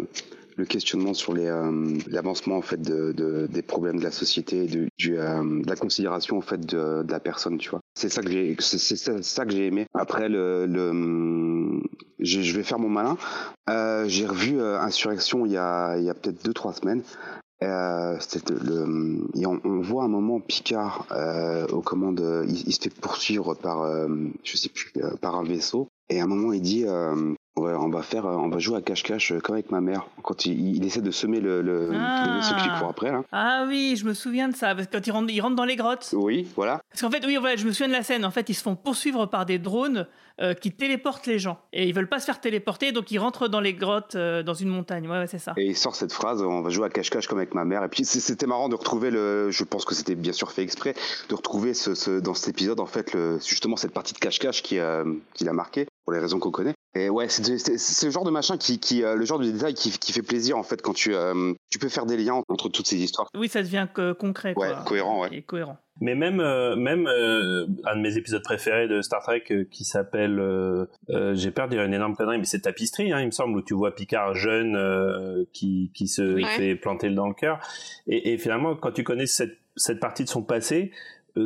le questionnement sur les euh, l'avancement en fait de, de- des problèmes de la société, de, du, euh, la considération en fait de, la personne, tu vois. C'est ça que j'ai, c'est ça, que j'ai aimé. Après le, le je, vais faire mon malin. Euh, j'ai revu Insurrection il y a il y a peut-être deux trois semaines. Euh, le, et on, voit un moment Picard aux commandes, il, se fait poursuivre par, je sais plus, par un vaisseau. Et à un moment, il dit, Ouais, on va faire, euh, on va jouer à cache-cache euh, comme avec ma mère quand il, il essaie de semer le, le, Ah. le vaisseau qui lui court après. Là. Ah oui, je me souviens de ça, parce que quand ils rentrent, ils rentrent dans les grottes. Oui, voilà. Parce qu'en fait, oui, ouais, je me souviens de la scène. En fait, ils se font poursuivre par des drones euh, qui téléportent les gens. Et ils veulent pas se faire téléporter, donc ils rentrent dans les grottes, euh, dans une montagne. Ouais, ouais, c'est ça. Et il sort cette phrase, on va jouer à cache-cache comme avec ma mère. Et puis c'était marrant de retrouver le, je pense que c'était bien sûr fait exprès, de retrouver ce, ce- dans cet épisode en fait le, justement cette partie de cache-cache qui, a- qui l'a marqué pour les raisons qu'on connaît. Et ouais, c'est c'est- c'est le genre de machin qui, qui euh, le genre de détail qui, qui fait plaisir en fait quand tu, euh, tu peux faire des liens entre toutes ces histoires. Oui, ça devient que- concret. Ouais, quoi. cohérent, ouais. Et cohérent. Mais même, euh, même euh, un de mes épisodes préférés de Star Trek euh, qui s'appelle, euh, euh, j'ai peur de dire une énorme connerie, mais c'est Tapisterie, hein, il me semble, où tu vois Picard jeune euh, qui, qui se Oui. fait planter dans le cœur. Et, et finalement, quand tu connais cette, cette partie de son passé,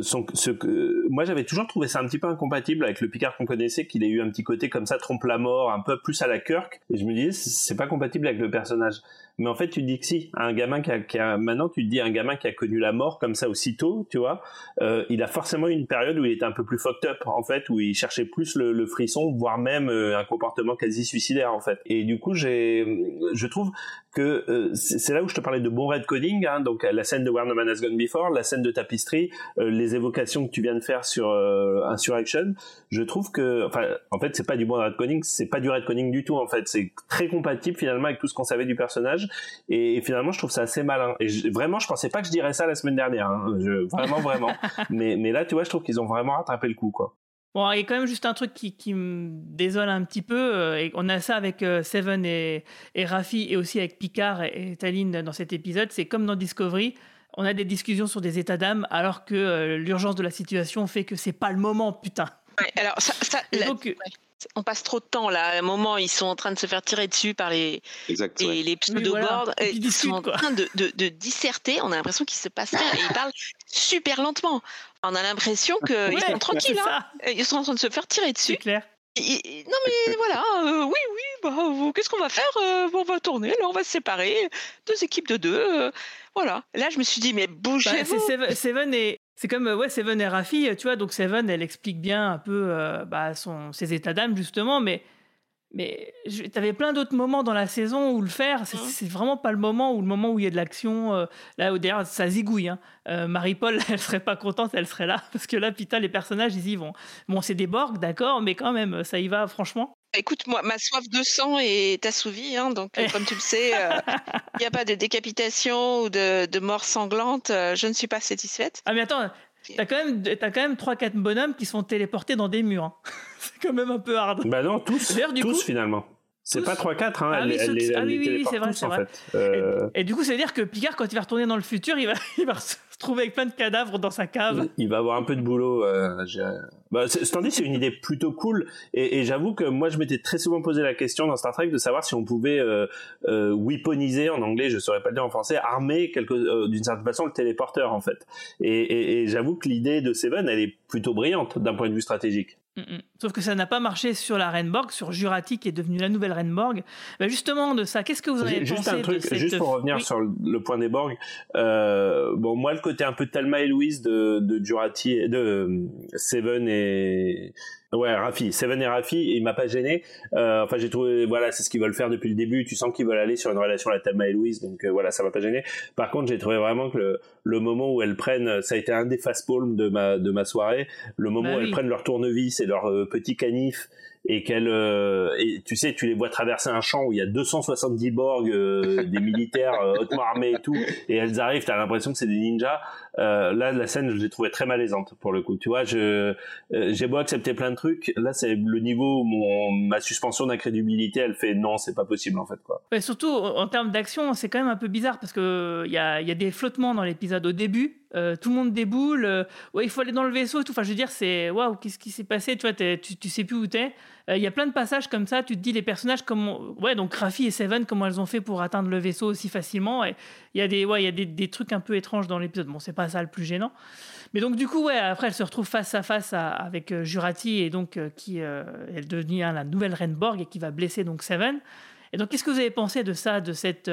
son, ce que, moi j'avais toujours trouvé ça un petit peu incompatible avec le Picard qu'on connaissait, qu'il ait eu un petit côté comme ça, trompe la mort, un peu plus à la Kirk. Et je me disais, c'est pas compatible avec le personnage. Mais en fait, tu dis que si, un gamin qui a, qui a- maintenant tu te dis un gamin qui a connu la mort comme ça aussitôt, tu vois, euh, il a forcément une période où il était un peu plus fucked up en fait, où il cherchait plus le, le frisson, voire même euh, un comportement quasi suicidaire en fait. Et du coup, j'ai, je trouve que euh, c'est là où je te parlais de bon redcoding, hein, donc la scène de Where No Man Has Gone Before, la scène de Tapestry, euh, les évocations que tu viens de faire sur euh, Insurrection, je trouve que, enfin, en fait, c'est pas du bon redcoding, c'est pas du redcoding du tout en fait, c'est très compatible finalement avec tout ce qu'on savait du personnage, et, finalement, je trouve ça assez malin. Et je- vraiment, je pensais pas que je dirais ça la semaine dernière, hein, je, vraiment, vraiment. mais, mais là, tu vois, je trouve qu'ils ont vraiment rattrapé le coup, quoi. Bon, il y a quand même juste un truc qui, qui me désole un petit peu. euh, Et on a ça avec euh, Seven et, et Raffi, et aussi avec Picard et, et Taline dans cet épisode. C'est comme dans Discovery. On a des discussions sur des états d'âme, alors que euh, l'urgence de la situation fait que c'est pas le moment, putain. Ouais, alors, ça, donc, on passe trop de temps là. À un moment, ils sont en train de se faire tirer dessus par les, Exact. et ouais. les pseudo-boards. voilà. Ils sont en train de, de, de disserter. On a l'impression qu'il se passe rien et ils parlent super lentement. On a l'impression qu'ils ouais, sont tranquilles. Hein. Ils sont en train de se faire tirer C'est dessus. clair. Et- et- non mais voilà, euh, oui, oui, bah, qu'est-ce qu'on va faire Euh, On va tourner, là on va se séparer, deux équipes de deux, euh, voilà. Là je me suis dit, mais Bah, bougez-vous Seven et c'est comme euh, ouais Seven et Raffi, tu vois. Donc Seven, elle explique bien un peu euh, bah, son, ses états d'âme justement, mais mais t'avais plein d'autres moments dans la saison où le faire, c'est c'est vraiment pas le moment où le moment où il y a de l'action. euh, là où d'ailleurs ça zigouille. Hein. Euh, Marie-Paul, elle serait pas contente, elle serait là parce que là putain les personnages ils y vont. Bon c'est des Borg, d'accord, mais quand même ça y va franchement. Écoute, moi, ma soif de sang est assouvie, hein, donc euh, comme tu le sais, il n'y a pas de décapitation ou de, de mort sanglante, euh, je ne suis pas satisfaite. Ah mais attends, t'as quand même t'as quand même trois quatre bonhommes qui se font téléporter dans des murs. hein. c'est quand même un peu hard. Bah non, tous, tous coup- finalement. C'est pas 3-4, hein, Ah elle, oui, elle ah oui, oui, oui, c'est vrai, c'est vrai. fait. Euh, Et du coup, ça veut dire que Picard, quand il va retourner dans le futur, il va, il va se retrouver avec plein de cadavres dans sa cave. il va avoir un peu de boulot. Euh, bah, dit, c'est une idée plutôt cool. Et, et j'avoue que moi, je m'étais très souvent posé la question dans Star Trek de savoir si on pouvait euh, euh, weaponiser, en anglais, je saurais pas le dire en français, armer quelque, d'une certaine façon le téléporteur, en fait. Et, et- et j'avoue que l'idée de Seven, elle est plutôt brillante d'un point de vue stratégique. Mm, mm. Sauf que ça n'a pas marché sur la Renborg, sur Jurati qui est devenue la nouvelle Renborg. Bah justement, de ça, qu'est-ce que vous en avez Juste pensé un truc, de cette... juste pour revenir Oui. sur le, point des Borg. Euh, bon, moi, le côté un peu Thelma et Louise de, de Jurati, de euh, Seven et ouais, Raffi, Seven et Raffi, il m'a pas gêné. Euh, enfin, j'ai trouvé, voilà, c'est ce qu'ils veulent faire depuis le début. Tu sens qu'ils veulent aller sur une relation à la Thelma et Louise, donc euh, voilà, ça m'a pas gêné. Par contre, j'ai trouvé vraiment que le, le moment où elles prennent, ça a été un des fast palms de ma de ma soirée, le moment Bah où oui. elles prennent leur tournevis et leur petit canif et qu'elles euh, et tu sais tu les vois traverser un champ où il y a 270 Borg euh, des militaires euh, hautement armés et tout et elles arrivent t'as l'impression que c'est des ninjas euh, là la scène je l'ai trouvée très malaisante pour le coup tu vois je euh, j'ai beau accepter plein de trucs là c'est le niveau où mon ma suspension d'incrédulité elle fait non c'est pas possible en fait quoi Ouais, surtout en termes d'action, c'est quand même un peu bizarre parce que il y a, il y a des flottements dans l'épisode au début. euh, tout le monde déboule. euh, ouais, il faut aller dans le vaisseau et tout. Enfin, je veux dire, c'est waouh, qu'est-ce qui s'est passé? Tu vois, tu sais plus où t'es. Euh, Il y a plein de passages comme ça. Tu te dis les personnages comment, ouais, donc et Seven, comment elles ont fait pour atteindre le vaisseau aussi facilement. Il y a des, ouais, il y a des, des trucs un peu étranges dans l'épisode. Bon, c'est pas ça le plus gênant. Mais donc du coup, ouais, après elle se retrouve face à face avec euh, Jurati et donc euh, qui elle devient la nouvelle reine Borg et qui va blesser donc Seven. Et donc qu'est-ce que vous avez pensé de ça, de cette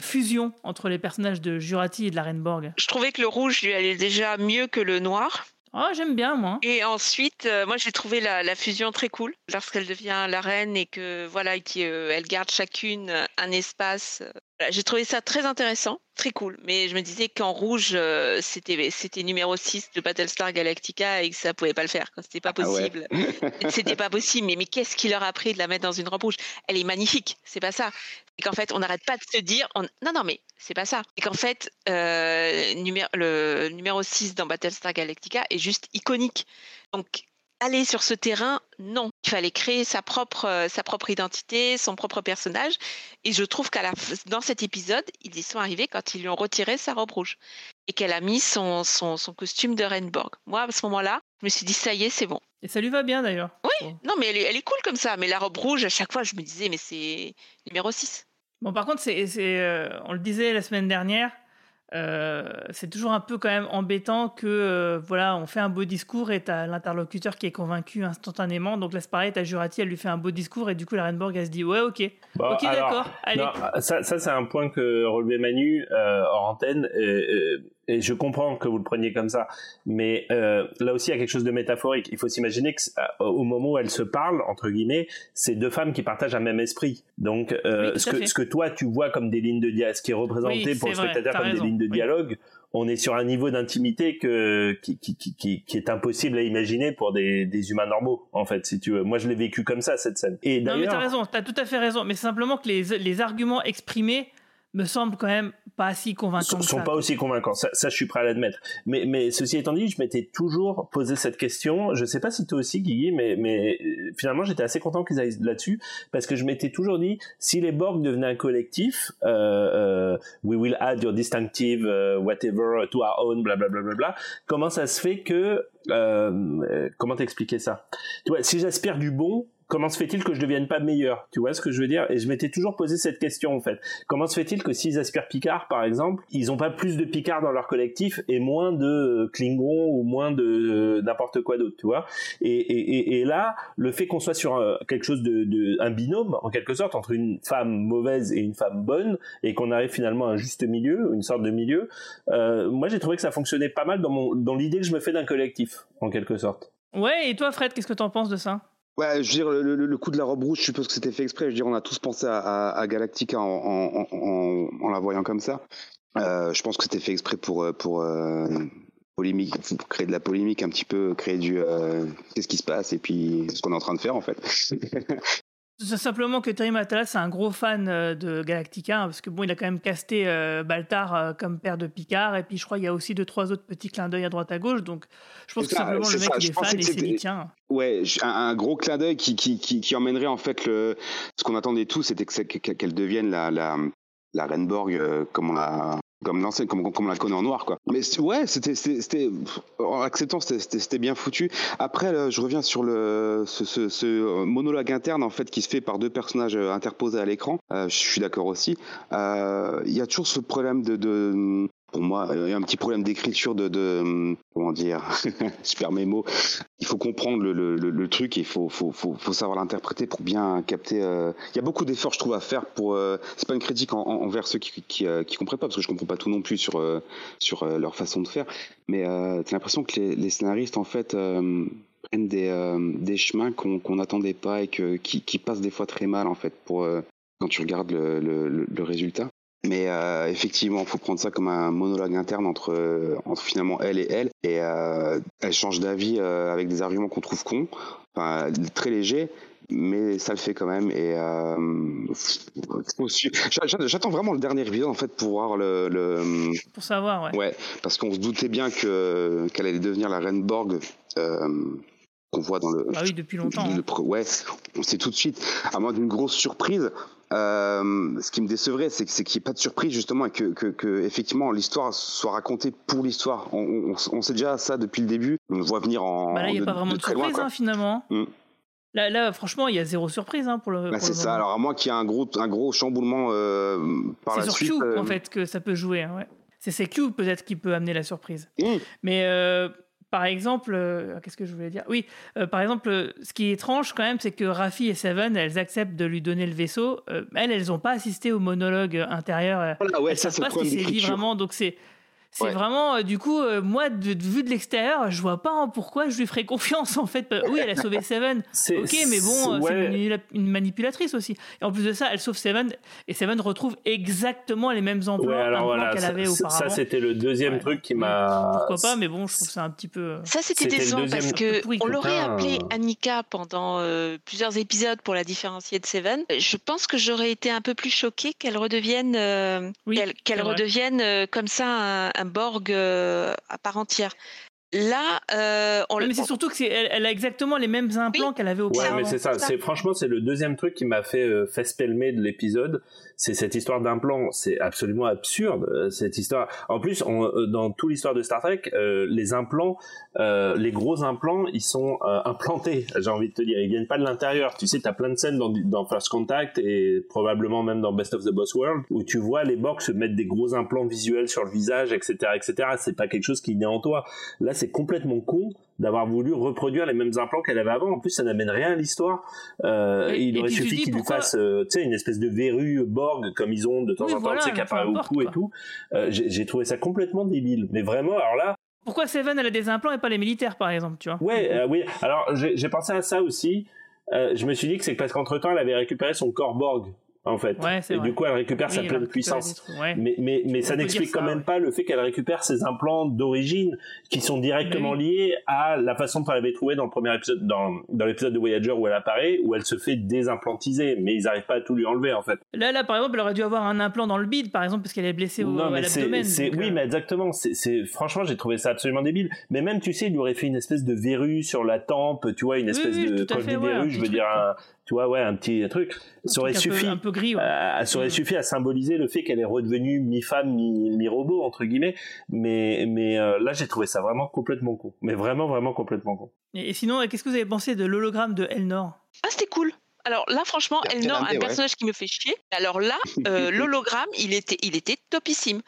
fusion entre les personnages de Jurati et de la reine Borg? Je trouvais que le rouge lui allait déjà mieux que le noir. Oh, j'aime bien, moi. Et ensuite, euh, moi, j'ai trouvé la, la fusion très cool lorsqu'elle devient la reine et que voilà, qu'elle garde chacune un espace. Voilà, j'ai trouvé ça très intéressant, très cool. Mais je me disais qu'en rouge, euh, c'était c'était numéro 6 de Battlestar Galactica et que ça pouvait pas le faire. C'était pas Ah ouais. possible. C'était pas possible. Mais, mais qu'est-ce qui leur a pris de la mettre dans une robe rouge? Elle est magnifique, c'est pas ça. Et qu'en fait, on n'arrête pas de se dire. on- Non, non, mais c'est pas ça. Et qu'en fait, euh, le numéro 6 dans Battlestar Galactica est juste iconique. Donc, aller sur ce terrain, non. Il fallait créer sa propre, euh, sa propre identité, son propre personnage. Et je trouve qu'à la dans cet épisode, ils y sont arrivés quand ils lui ont retiré sa robe rouge et qu'elle a mis son, son, son costume de Renborg. Moi, à ce moment-là, je me suis dit, ça y est, c'est bon. Et ça lui va bien d'ailleurs. Oui, non, mais elle est, elle est cool comme ça. Mais la robe rouge, à chaque fois, je me disais, mais c'est numéro 6. Bon, par contre, c'est, euh, on le disait la semaine dernière, euh, c'est toujours un peu quand même embêtant que euh, voilà, on fait un beau discours et t'as l'interlocuteur qui est convaincu instantanément. Donc là, c'est pareil, t'as Jurati, elle lui fait un beau discours et du coup, la Renborg, elle se dit ouais, ok, Bon, ok, d'accord, allez. non, ça, ça c'est un point que relevait Manu euh, hors antenne, et, et- je comprends que vous le preniez comme ça, mais euh, là aussi il y a quelque chose de métaphorique. Il faut s'imaginer que euh, au moment où elles se parlent entre guillemets, c'est deux femmes qui partagent un même esprit. Donc euh, Oui, ce que ce que toi tu vois comme des lignes de dialogue, ce qui est représenté Oui, pour le vrai, spectateur comme raison, des lignes de oui. dialogue, on est sur un niveau d'intimité que qui, qui, qui, qui, est impossible à imaginer pour des, des humains normaux en fait si tu veux. Moi je l'ai vécu comme ça cette scène. Et Non, mais t'as raison, t'as tout à fait raison. Mais simplement que les, les arguments exprimés me semblent quand même pas si convaincants sont, que sont ça. pas aussi convaincants. Ça, ça, je suis prêt à l'admettre. Mais, mais ceci étant dit, je m'étais toujours posé cette question. Je sais pas si toi aussi, Guigui, mais, mais euh, finalement, j'étais assez content qu'ils aillent là-dessus parce que je m'étais toujours dit, si les Borg devenaient un collectif, euh, euh, we will add your distinctive euh, whatever to our own, bla bla bla bla bla. Comment ça se fait que, euh, euh, comment t'expliquer ça? Tu vois, si j'aspire du bon. Comment se fait-il que je devienne pas meilleur? Tu vois ce que je veux dire? Et je m'étais toujours posé cette question en fait. Comment se fait-il que s'ils aspirent Picard, par exemple, ils ont pas plus de Picard dans leur collectif et moins de Klingon ou moins de euh, n'importe quoi d'autre, tu vois? Et, et, et, là, le fait qu'on soit sur euh, quelque chose de, de un binôme en quelque sorte entre une femme mauvaise et une femme bonne et qu'on arrive finalement à un juste milieu, une sorte de milieu, euh, moi j'ai trouvé que ça fonctionnait pas mal dans mon dans l'idée que je me fais d'un collectif en quelque sorte. Ouais, et toi, Fred, qu'est-ce que t'en penses de ça? Ouais, je veux dire, le, le- le coup de la robe rouge, je suppose que c'était fait exprès. Je veux dire, on a tous pensé à, à- à Galactica en, en, en, en- la voyant comme ça. Euh, je pense que c'était fait exprès pour, euh, pour euh, polémique, pour créer de la polémique un petit peu, créer du euh, qu'est-ce qui se passe et puis ce qu'on est en train de faire en fait. C'est simplement que Terry Matalas, c'est un gros fan euh, de Galactica, hein, parce que bon, il a quand même casté euh, Baltar euh, comme père de Picard, et puis je crois qu'il y a aussi deux, trois autres petits clins d'œil à droite à gauche, donc je pense que ça, simplement le mec, ça, il est fan et s'est dit, tiens. Ouais, un, un gros clin d'œil qui, qui, qui, qui emmènerait en fait le ce qu'on attendait tous, c'était qu'elle devienne la la la Renborg euh, comme on la comme l'ancienne, comme, comme on la connaît en noir quoi. Mais ouais, c'était c'était en acceptant c'était bien foutu. Après, je reviens sur le ce, ce, ce euh, monologue interne en fait qui se fait par deux personnages euh, interposés à l'écran. Euh, je suis d'accord aussi. Euh, Il y a toujours ce problème de, de pour moi, il y a un petit problème d'écriture de, de comment dire, je perds mes mots. Il faut comprendre le, truc et il faut, savoir l'interpréter pour bien capter. euh, Il y a beaucoup d'efforts, je trouve, à faire pour. euh, C'est pas une critique en- en- envers ceux qui, euh, qui comprennent pas, parce que je comprends pas tout non plus sur euh, leur façon de faire. Mais euh, t'as l'impression que les, scénaristes en fait prennent des chemins qu'on n'attendait pas et qui, passent des fois très mal en fait pour quand tu regardes le résultat. Mais euh, effectivement, il faut prendre ça comme un monologue interne entre, euh, entre finalement elle et elle. Et euh, elle change d'avis euh, avec des arguments qu'on trouve cons, enfin, très légers, mais ça le fait quand même. Et j'attends vraiment le dernier épisode en fait pour voir le. le Pour savoir, ouais. ouais, parce qu'on se doutait bien que qu'elle allait devenir la reine Borg. Qu'on voit dans le, Bah oui, depuis longtemps. le pro- ouais, on sait tout de suite. À moins d'une grosse surprise, euh, ce qui me décevrait, c'est c'est qu'il n'y ait pas de surprise justement et que, que, que effectivement l'histoire soit racontée pour l'histoire. On, on, on sait déjà ça depuis le début. On voit venir en. Bah là, il n'y a de- pas vraiment de, surprise, hein, finalement. Mm. Là, là, franchement, il y a zéro surprise hein, pour le. Bah, pour c'est le ça. moment. Alors à moins qu'il y ait un gros, un gros chamboulement euh, par C'est la sur suite. Q, euh, en fait, que ça peut jouer. hein, ouais. C'est c'est Q, peut-être, qui peut amener la surprise. Mm. Mais euh, par exemple, euh, qu'est-ce que je voulais dire? Oui, euh, par exemple, euh, ce qui est étrange quand même, c'est que Raffi et Seven, elles acceptent de lui donner le vaisseau. Euh, elles, elles n'ont pas assisté au monologue intérieur. Voilà, ouais, elles ça c'est pas ce qui s'est dit vraiment. Donc c'est C'est Ouais. vraiment, euh, du coup, euh, moi, de, de- vu de l'extérieur, je vois pas en pourquoi je lui ferais confiance en fait. Oui, elle a sauvé Seven, C'est- ok, mais bon, euh, c'est- une, manipula- une manipulatrice aussi. Et en plus de ça, elle sauve Seven et Seven retrouve exactement les mêmes emplois, Ouais, voilà, qu'elle ça, avait ça, auparavant. c'était le deuxième Ouais. truc qui m'a. Pourquoi pas, mais bon, je trouve ça un petit peu. euh, Ça, c'était décevant deuxième- parce que Oui, on l'aurait appelée Annika pendant euh, plusieurs épisodes pour la différencier de Seven. Je pense que j'aurais été un peu plus choquée qu'elle redevienne, euh, Oui, qu'elle, redevienne euh, comme ça un, un Borg euh, à part entière. Là, euh, on Ouais, le- mais c'est surtout que c'est, elle, elle a exactement les mêmes implants Oui. qu'elle avait Ouais, auparavant. mais c'est ça. C'est franchement, c'est le deuxième truc qui m'a fait euh, fespelmer de l'épisode. C'est cette histoire d'implant. C'est absolument absurde euh, cette histoire. En plus, on, euh, dans toute l'histoire de Star Trek, euh, les implants, euh, les gros implants, ils sont euh, implantés. J'ai envie de te dire, ils viennent pas de l'intérieur. Tu sais, t'as plein de scènes dans, dans First Contact et probablement même dans Best of the Boss World où tu vois les Borg se mettre des gros implants visuels sur le visage, etc., etc. C'est pas quelque chose qui naît en toi. Là, c'est complètement con d'avoir voulu reproduire les mêmes implants qu'elle avait avant. En plus, ça n'amène rien à l'histoire. Euh, Et- il aurait suffi dis qu'il lui pourquoi- fasse, euh, tu sais, une espèce de verrue Borg comme ils ont de temps Oui, en temps, voilà, tu sais, qui apparaît au cou et tout. Euh, J'ai trouvé ça complètement débile. Mais vraiment, alors là, Pourquoi Seven, elle a des implants et pas les militaires, par exemple, tu vois? Ouais, euh, oui. Alors j'ai pensé à ça aussi. Euh, je me suis dit que c'est parce qu'entre temps, elle avait récupéré son corps Borg, en fait. Ouais, et vrai. du coup, elle récupère Oui, sa pleine puissance. ouais. Mais, mais, mais On ça n'explique quand même ouais. pas le fait qu'elle récupère ses implants d'origine qui sont directement liés à la façon dont elle avait trouvé dans le premier épisode, dans, dans l'épisode de Voyager où elle apparaît, où elle se fait désimplantiser, mais ils n'arrivent pas à tout lui enlever en fait. Là, là, par exemple, elle aurait dû avoir un implant dans le bide, par exemple, parce qu'elle est blessée au, non, à mais l'abdomen. donc, oui, euh, mais exactement. C'est, franchement, j'ai trouvé ça absolument débile. Mais même, tu sais, il lui aurait fait une espèce de verrue sur la tempe, tu vois, une espèce oui, de, à quand je dis verrue, je veux dire, tu vois, ouais, un petit truc. Ça aurait suffi. un peu gris, ouais. Euh, ça aurait Mm. suffi à symboliser le fait qu'elle est redevenue mi-femme, mi- mi-robot, entre guillemets. Mais, mais euh, là, j'ai trouvé ça vraiment complètement con. Mais vraiment, vraiment complètement con. Et, et sinon, qu'est-ce que vous avez pensé de l'hologramme de Elnor? Ah, c'était cool. Alors là, franchement, Elnor, un ouais. personnage qui me fait chier. Alors là, euh, l'hologramme, il était, il était topissime.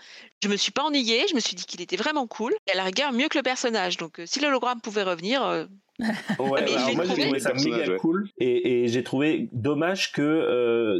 Je me suis pas ennuyée, je me suis dit qu'il était vraiment cool. Et à la rigueur, mieux que le personnage. Donc euh, si l'hologramme pouvait revenir, euh, Ouais, Mais alors j'ai moi j'ai trouvé- ça méga ouais. cool. et, et j'ai trouvé dommage que euh,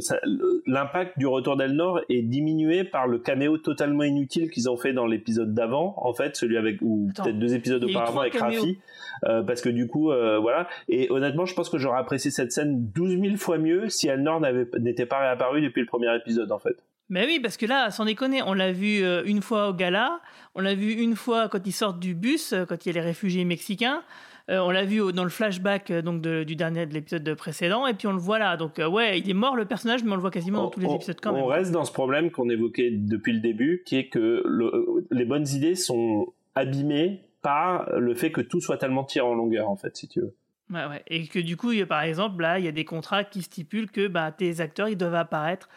l'impact du retour d'Elnor est diminué par le caméo totalement inutile qu'ils ont fait dans l'épisode d'avant en fait celui avec ou peut-être deux épisodes auparavant avec caméos. Rafi euh, parce que du coup euh, voilà. Et honnêtement je pense que j'aurais apprécié cette scène 12 000 fois mieux si Elnor n'avait n'était pas réapparu depuis le premier épisode en fait. Mais oui, parce que là, sans déconner, on l'a vu une fois au gala, on l'a vu une fois quand ils sortent du bus, quand il y a les réfugiés mexicains, euh, on l'a vu au- dans le flashback euh, donc de- du dernier de l'épisode précédent, et puis on le voit là. Donc euh, ouais, il est mort le personnage, mais on le voit quasiment dans tous les on, épisodes quand on même. reste dans ce problème qu'on évoquait depuis le début, qui est que le- les bonnes idées sont abîmées par le fait que tout soit tellement tiré en longueur, en fait, si tu veux. Ouais, ouais. Et que du coup, par exemple, là, il y a des contrats qui stipulent que bah, tes acteurs, ils doivent apparaître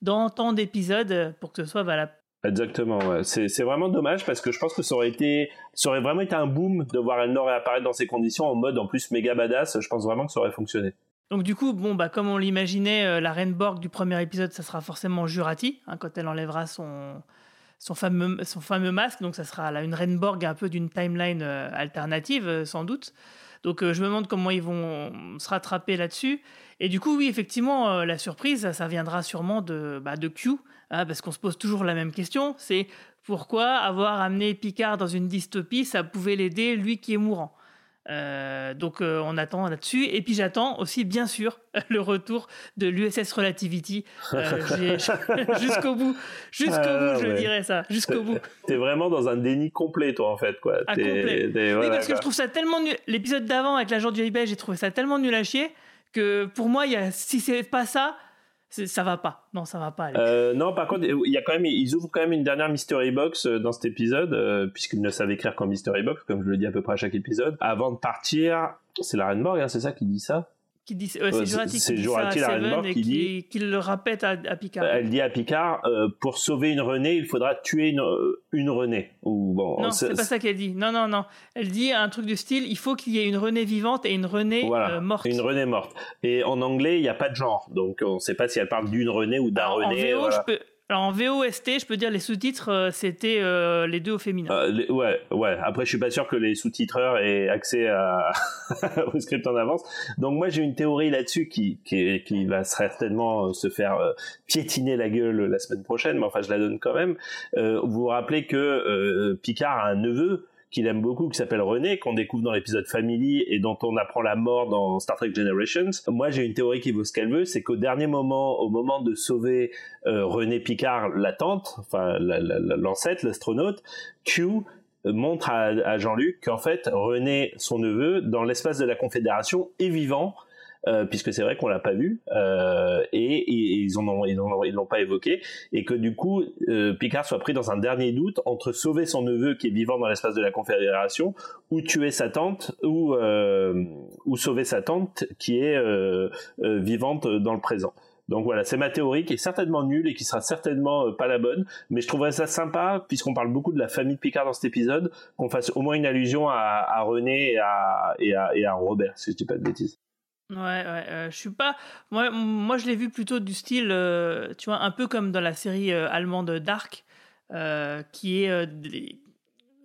dans tant d'épisodes pour que ce soit valable. Exactement. C'est, vraiment dommage parce que je pense que ça aurait été, ça aurait vraiment été un boom de voir Elnor réapparaître dans ces conditions en mode en plus méga badass. Je pense vraiment que ça aurait fonctionné. Donc du coup, bon, bah, comme on l'imaginait, euh, la reine Borg du premier épisode, ça sera forcément Jurati, hein, quand elle enlèvera son, son, fameux, son fameux masque. Donc ça sera là, une reine Borg un peu d'une timeline euh, alternative, euh, sans doute. Donc euh, je me demande comment ils vont se rattraper là-dessus. Et du coup, oui, effectivement, la surprise, ça, ça viendra sûrement de, bah, de Q, hein, parce qu'on se pose toujours la même question, c'est pourquoi avoir amené Picard dans une dystopie, ça pouvait l'aider, lui qui est mourant? Euh, donc euh, on attend là-dessus. Et puis j'attends aussi, bien sûr, le retour de l'USS Relativity euh, jusqu'au bout. Jusqu'au Ah, bout, je ouais. dirais ça. Jusqu'au bout. T'es vraiment dans un déni complet, toi, en fait, quoi. Ah, complet. oui, parce que je trouve ça tellement nul. L'épisode d'avant avec l'agent du eBay, j'ai trouvé ça tellement nul à chier que pour moi, y a... si c'est pas ça, ça va pas. Non, ça va pas. Euh, non, par contre, il y a quand même, ils ouvrent quand même une dernière mystery box euh, dans cet épisode, euh, puisqu'ils ne savent écrire qu'en mystery box, comme je le dis à peu près à chaque épisode. Avant de partir, c'est la Reine Borg, hein, c'est ça qui dit ça? Qui dit, euh, c'est Jurati c'est qui dit ça à Seven et qui qui, dit- qui le répète à, à Picard. Euh, Elle dit à Picard, euh, pour sauver une Renée, il faudra tuer une, euh, une Renée. Ou bon, non, c'est pas ça qu'elle dit. Non, non, non. Elle dit un truc du style il faut qu'il y ait une Renée vivante et une Renée Voilà, euh, morte. une Renée morte. Et en anglais, il n'y a pas de genre, donc on ne sait pas si elle parle d'une Renée ou d'un Alors, en René. VO, voilà. je peux. Alors en VOST, je peux dire les sous-titres, euh, c'était euh, les deux au féminin. Euh, ouais, ouais. Après, je suis pas sûr que les sous-titreurs aient accès à... au script en avance. Donc moi, j'ai une théorie là-dessus qui, qui, qui va certainement se faire euh, piétiner la gueule la semaine prochaine, mais enfin, je la donne quand même. Euh, vous vous rappelez que euh, Picard a un neveu qu'il aime beaucoup, qui s'appelle René, qu'on découvre dans l'épisode Family et dont on apprend la mort dans Star Trek Generations. Moi, j'ai une théorie qui vaut ce qu'elle veut, c'est qu'au dernier moment, au moment de sauver euh, René Picard, la tante, enfin la- la- la- l'ancêtre, l'astronaute, Q euh, montre à Jean-Luc qu'en fait René, son neveu, dans l'espace de la Confédération, est vivant. Euh, puisque c'est vrai qu'on l'a pas vu euh, et, ils en ont ils en ont- ils l'ont pas évoqué et que du coup euh, Picard soit pris dans un dernier doute entre sauver son neveu qui est vivant dans l'espace de la Confédération ou tuer sa tante ou euh, ou sauver sa tante qui est euh, vivante dans le présent. Donc voilà, c'est ma théorie qui est certainement nulle et qui sera certainement pas la bonne, mais je trouverais ça sympa puisqu'on parle beaucoup de la famille de Picard dans cet épisode, qu'on fasse au moins une allusion à, à René et à, et à et à Robert, si je dis pas de bêtises. Ouais, ouais, euh, je suis pas. Moi, moi je l'ai vu plutôt du style, euh, tu vois, un peu comme dans la série euh, allemande Dark, qui est,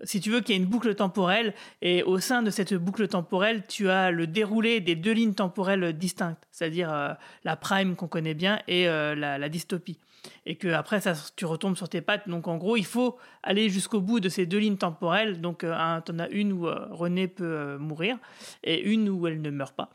si tu veux, qui a une boucle temporelle, et au sein de cette boucle temporelle, tu as le déroulé des deux lignes temporelles distinctes, c'est-à-dire la prime qu'on connaît bien et la, dystopie. Et que après ça, tu retombes sur tes pattes. Donc en gros, il faut aller jusqu'au bout de ces deux lignes temporelles. Donc tu en as une où René peut mourir et une où elle ne meurt pas.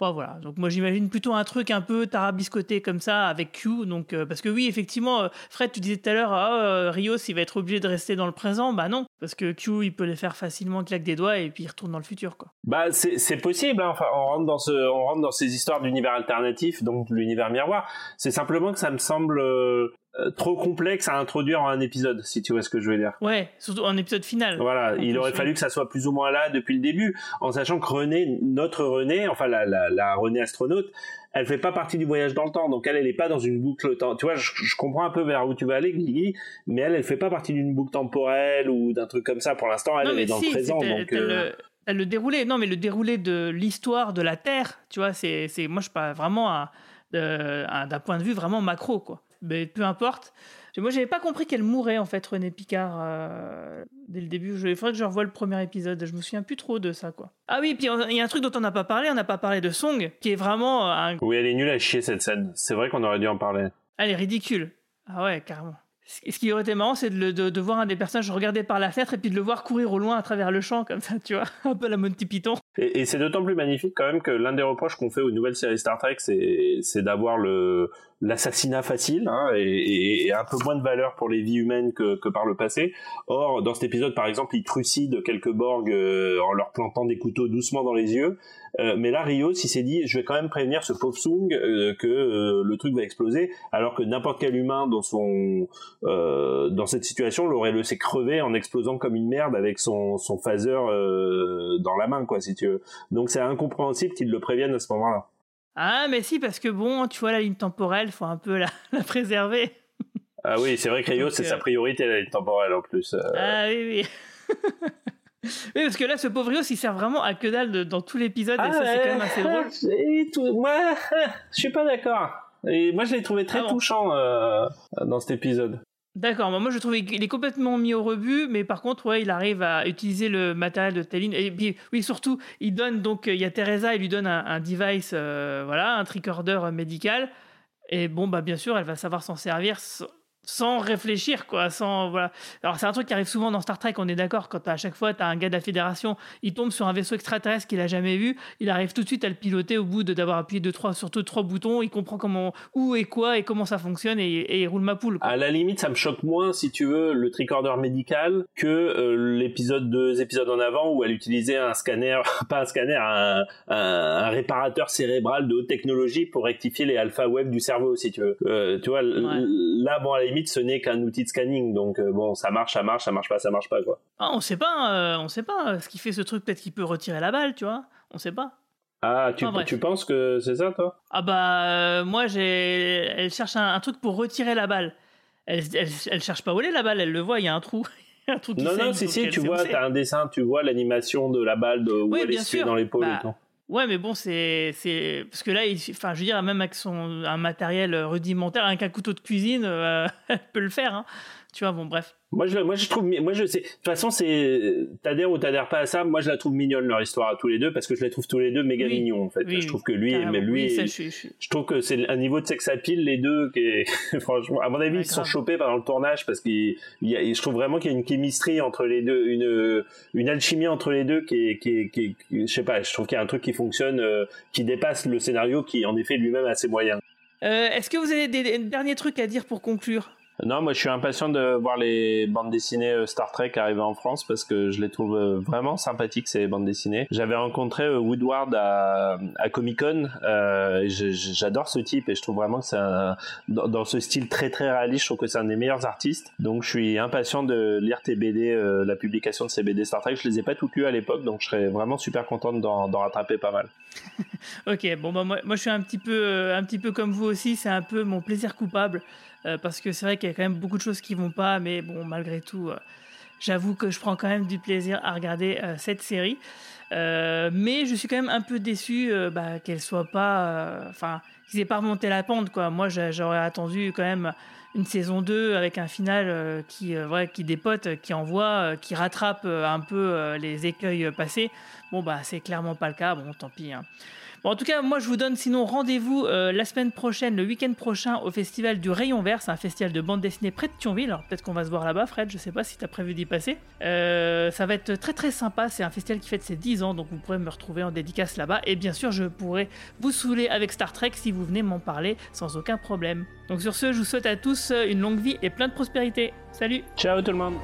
Bon, voilà. Donc moi j'imagine plutôt un truc un peu tarabiscoté comme ça avec Q. Donc euh, parce que oui effectivement, euh, Fred, tu disais tout à l'heure, ah, euh, Rios il va être obligé de rester dans le présent. Bah non, parce que Q il peut les faire facilement claque des doigts et puis il retourne dans le futur quoi. Bah c'est possible. Hein. Enfin, on rentre dans on rentre dans ces histoires d'univers alternatif, donc l'univers miroir. C'est simplement que ça me semble euh, euh, trop complexe à introduire en un épisode, si tu vois ce que je veux dire. Ouais, surtout en épisode final. Voilà, il aurait fallu que ça soit plus ou moins là depuis le début, en sachant que René, notre René, enfin la, la, la René astronaute, elle fait pas partie du voyage dans le temps, donc elle, elle est pas dans une boucle temps. Tu vois, je, je comprends un peu vers où tu vas aller, Guigui, mais elle, elle fait pas partie d'une boucle temporelle ou d'un truc comme ça. Pour l'instant, elle, non elle est dans le présent, donc. t'as euh, le, le déroulé. Non mais le déroulé de l'histoire de la Terre, tu vois, c'est, moi je parle vraiment à- d'un point de vue vraiment macro quoi. Mais peu importe. Moi j'avais pas compris qu'elle mourait en fait René Picard euh, dès le début. Je- Il faudrait que je revoie le premier épisode. Je me souviens plus trop de ça quoi. Ah oui, puis il y a un truc dont on n'a pas parlé. On n'a pas parlé de Song, qui est vraiment euh, un. Oui, elle est nulle à chier cette scène. C'est vrai qu'on aurait dû en parler. Elle est ridicule. Ah ouais, carrément. Ce qui aurait été marrant, c'est de, de- de voir un des personnages regarder par la fenêtre et puis de le voir courir au loin à travers le champ, comme ça, tu vois. Un peu la Monty Python. Et, c'est d'autant plus magnifique quand même que l'un des reproches qu'on fait aux nouvelles séries Star Trek, c'est d'avoir l'assassinat facile hein, et, un peu moins de valeur pour les vies humaines que, par le passé. Or, dans cet épisode, par exemple, il trucide quelques Borg euh, en leur plantant des couteaux doucement dans les yeux. Euh, mais là, Rios, il s'est dit, je vais quand même prévenir ce pauvre Sung euh, que le truc va exploser, alors que n'importe quel humain dans son dans cette situation l'aurait laissé crever en explosant comme une merde avec son son phaser dans la main, quoi, si tu veux. Donc c'est incompréhensible qu'ils le préviennent à ce moment-là. Ah, mais si, parce que bon, tu vois, la ligne temporelle, faut un peu la, la préserver. Ah oui, c'est vrai que Donc, c'est euh, sa priorité, la ligne temporelle en plus. euh. Ah oui, oui. oui, parce que là, ce pauvre Rios, il sert vraiment à que dalle de- dans tout l'épisode, et ça, c'est quand même assez drôle. Ah, Et tout- moi, je suis pas d'accord. Et moi, je l'ai trouvé très Ah bon touchant euh, dans cet épisode. D'accord, moi je trouve qu'il est complètement mis au rebut, mais par contre, ouais, il arrive à utiliser le matériel de Téline. Et puis, oui, surtout, il donne donc, il y a Teresa, il lui donne un, device, euh, voilà, un tricorder médical. Et bon, bah bien sûr, elle va savoir s'en servir sans réfléchir, quoi, sans, voilà. Alors, c'est un truc qui arrive souvent dans Star Trek, on est d'accord, quand à chaque fois, tu as un gars de la Fédération, il tombe sur un vaisseau extraterrestre qu'il a jamais vu, il arrive tout de suite à le piloter au bout de d'avoir appuyé deux, trois, surtout trois boutons, il comprend comment, où et quoi et comment ça fonctionne et, et il roule ma poule, quoi. À la limite, ça me choque moins, si tu veux, le tricorder médical que euh, l'épisode deux épisodes en avant où elle utilisait un scanner, pas un scanner, un, un, un réparateur cérébral de haute technologie pour rectifier les alpha wave du cerveau, si tu veux. Euh, tu vois, Ouais. là, bon, à la limite, ce n'est qu'un outil de scanning, donc euh, bon, ça marche, ça marche, ça marche pas, ça marche pas, quoi. Ah, on sait pas, euh, on sait pas. Ce qui fait ce truc, peut-être qu'il peut retirer la balle, tu vois. On sait pas. Ah, tu, penses que c'est ça, toi? Ah bah, euh, moi, j'ai. Elle cherche un, un truc pour retirer la balle. Elle, elle, elle cherche pas où elle est la balle, elle le voit, il y a un trou. Un trou qui Non, non, si, si, tu vois, t'as un dessin, tu vois l'animation de la balle de, où Oui, elle est située dans l'épaule Bah, et tout. Ouais, mais bon, c'est parce que là, il, enfin, je veux dire, même avec son un matériel rudimentaire, avec un couteau de cuisine, euh, elle peut le faire. Hein. Tu vois, bon, bref. Moi je, moi je trouve, moi je sais. De toute façon, c'est t'adhères ou t'adhères pas à ça. Moi, je la trouve mignonne leur histoire à tous les deux parce que je les trouve tous les deux méga Oui. mignons en fait. Oui, je trouve que lui, mais lui, Oui, ça, je trouve que c'est un niveau de sex appeal les deux qui est franchement. À mon avis, Ouais, ils se sont chopés pendant le tournage parce qu'il je trouve vraiment qu'il y a une chimistrie entre les deux, une une alchimie entre les deux qui est qui est, qui est- qui- je sais pas. Je trouve qu'il y a un truc qui fonctionne, euh, qui dépasse le scénario qui en effet lui-même a ses moyens. Euh, Est-ce que vous avez des, des derniers trucs à dire pour conclure? Non, moi je suis impatient de voir les bandes dessinées euh, Star Trek arriver en France parce que je les trouve euh, vraiment sympathiques ces bandes dessinées. J'avais rencontré euh, Woodward à, Comic Con. J'adore ce type et je trouve vraiment que c'est dans, ce style très très réaliste. Je trouve que c'est un des meilleurs artistes. Donc je suis impatient de lire tes BD, la publication de ces BD Star Trek. Je les ai pas toutes lues à l'époque, donc je serais vraiment super contente d'en rattraper pas mal. Ok, bon bah moi, moi je suis un petit peu un petit peu comme vous aussi, c'est un peu mon plaisir coupable euh, parce que c'est vrai qu'il y a quand même beaucoup de choses qui vont pas, mais bon malgré tout, euh, j'avoue que je prends quand même du plaisir à regarder euh, cette série. Mais je suis quand même un peu déçu bah, qu'elle soit pas, enfin qu'ils aient pas remonté la pente quoi. Moi j'a- j'aurais attendu quand même une saison 2 avec un final qui ouais, qui dépote, qui envoie, qui rattrape un peu les écueils passés. Bon bah c'est clairement pas le cas. Bon tant pis. hein. En tout cas, moi je vous donne sinon rendez-vous euh, la semaine prochaine, le week-end prochain, au festival du Rayon Vert. C'est un festival de bande dessinée près de Thionville. Alors peut-être qu'on va se voir là-bas, Fred. Je sais pas si tu as prévu d'y passer. Euh, ça va être très très sympa. C'est un festival qui fête ses 10 ans, donc vous pourrez me retrouver en dédicace là-bas. Et bien sûr, je pourrai vous saouler avec Star Trek si vous venez m'en parler sans aucun problème. Donc sur ce, je vous souhaite à tous une longue vie et plein de prospérité. Salut Ciao tout le monde.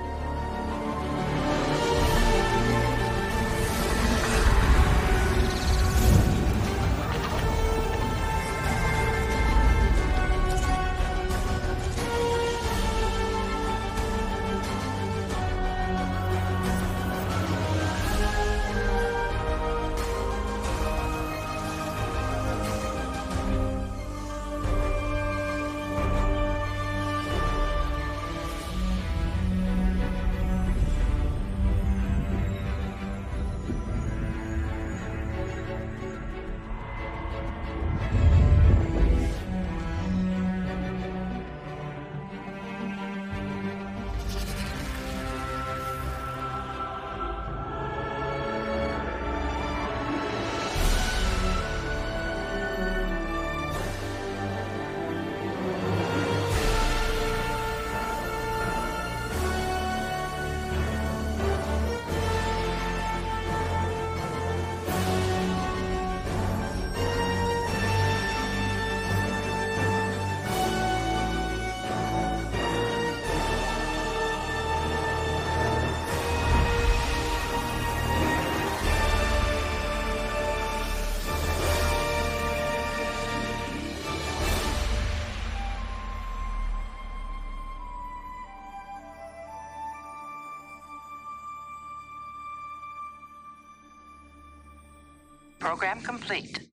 Program complete.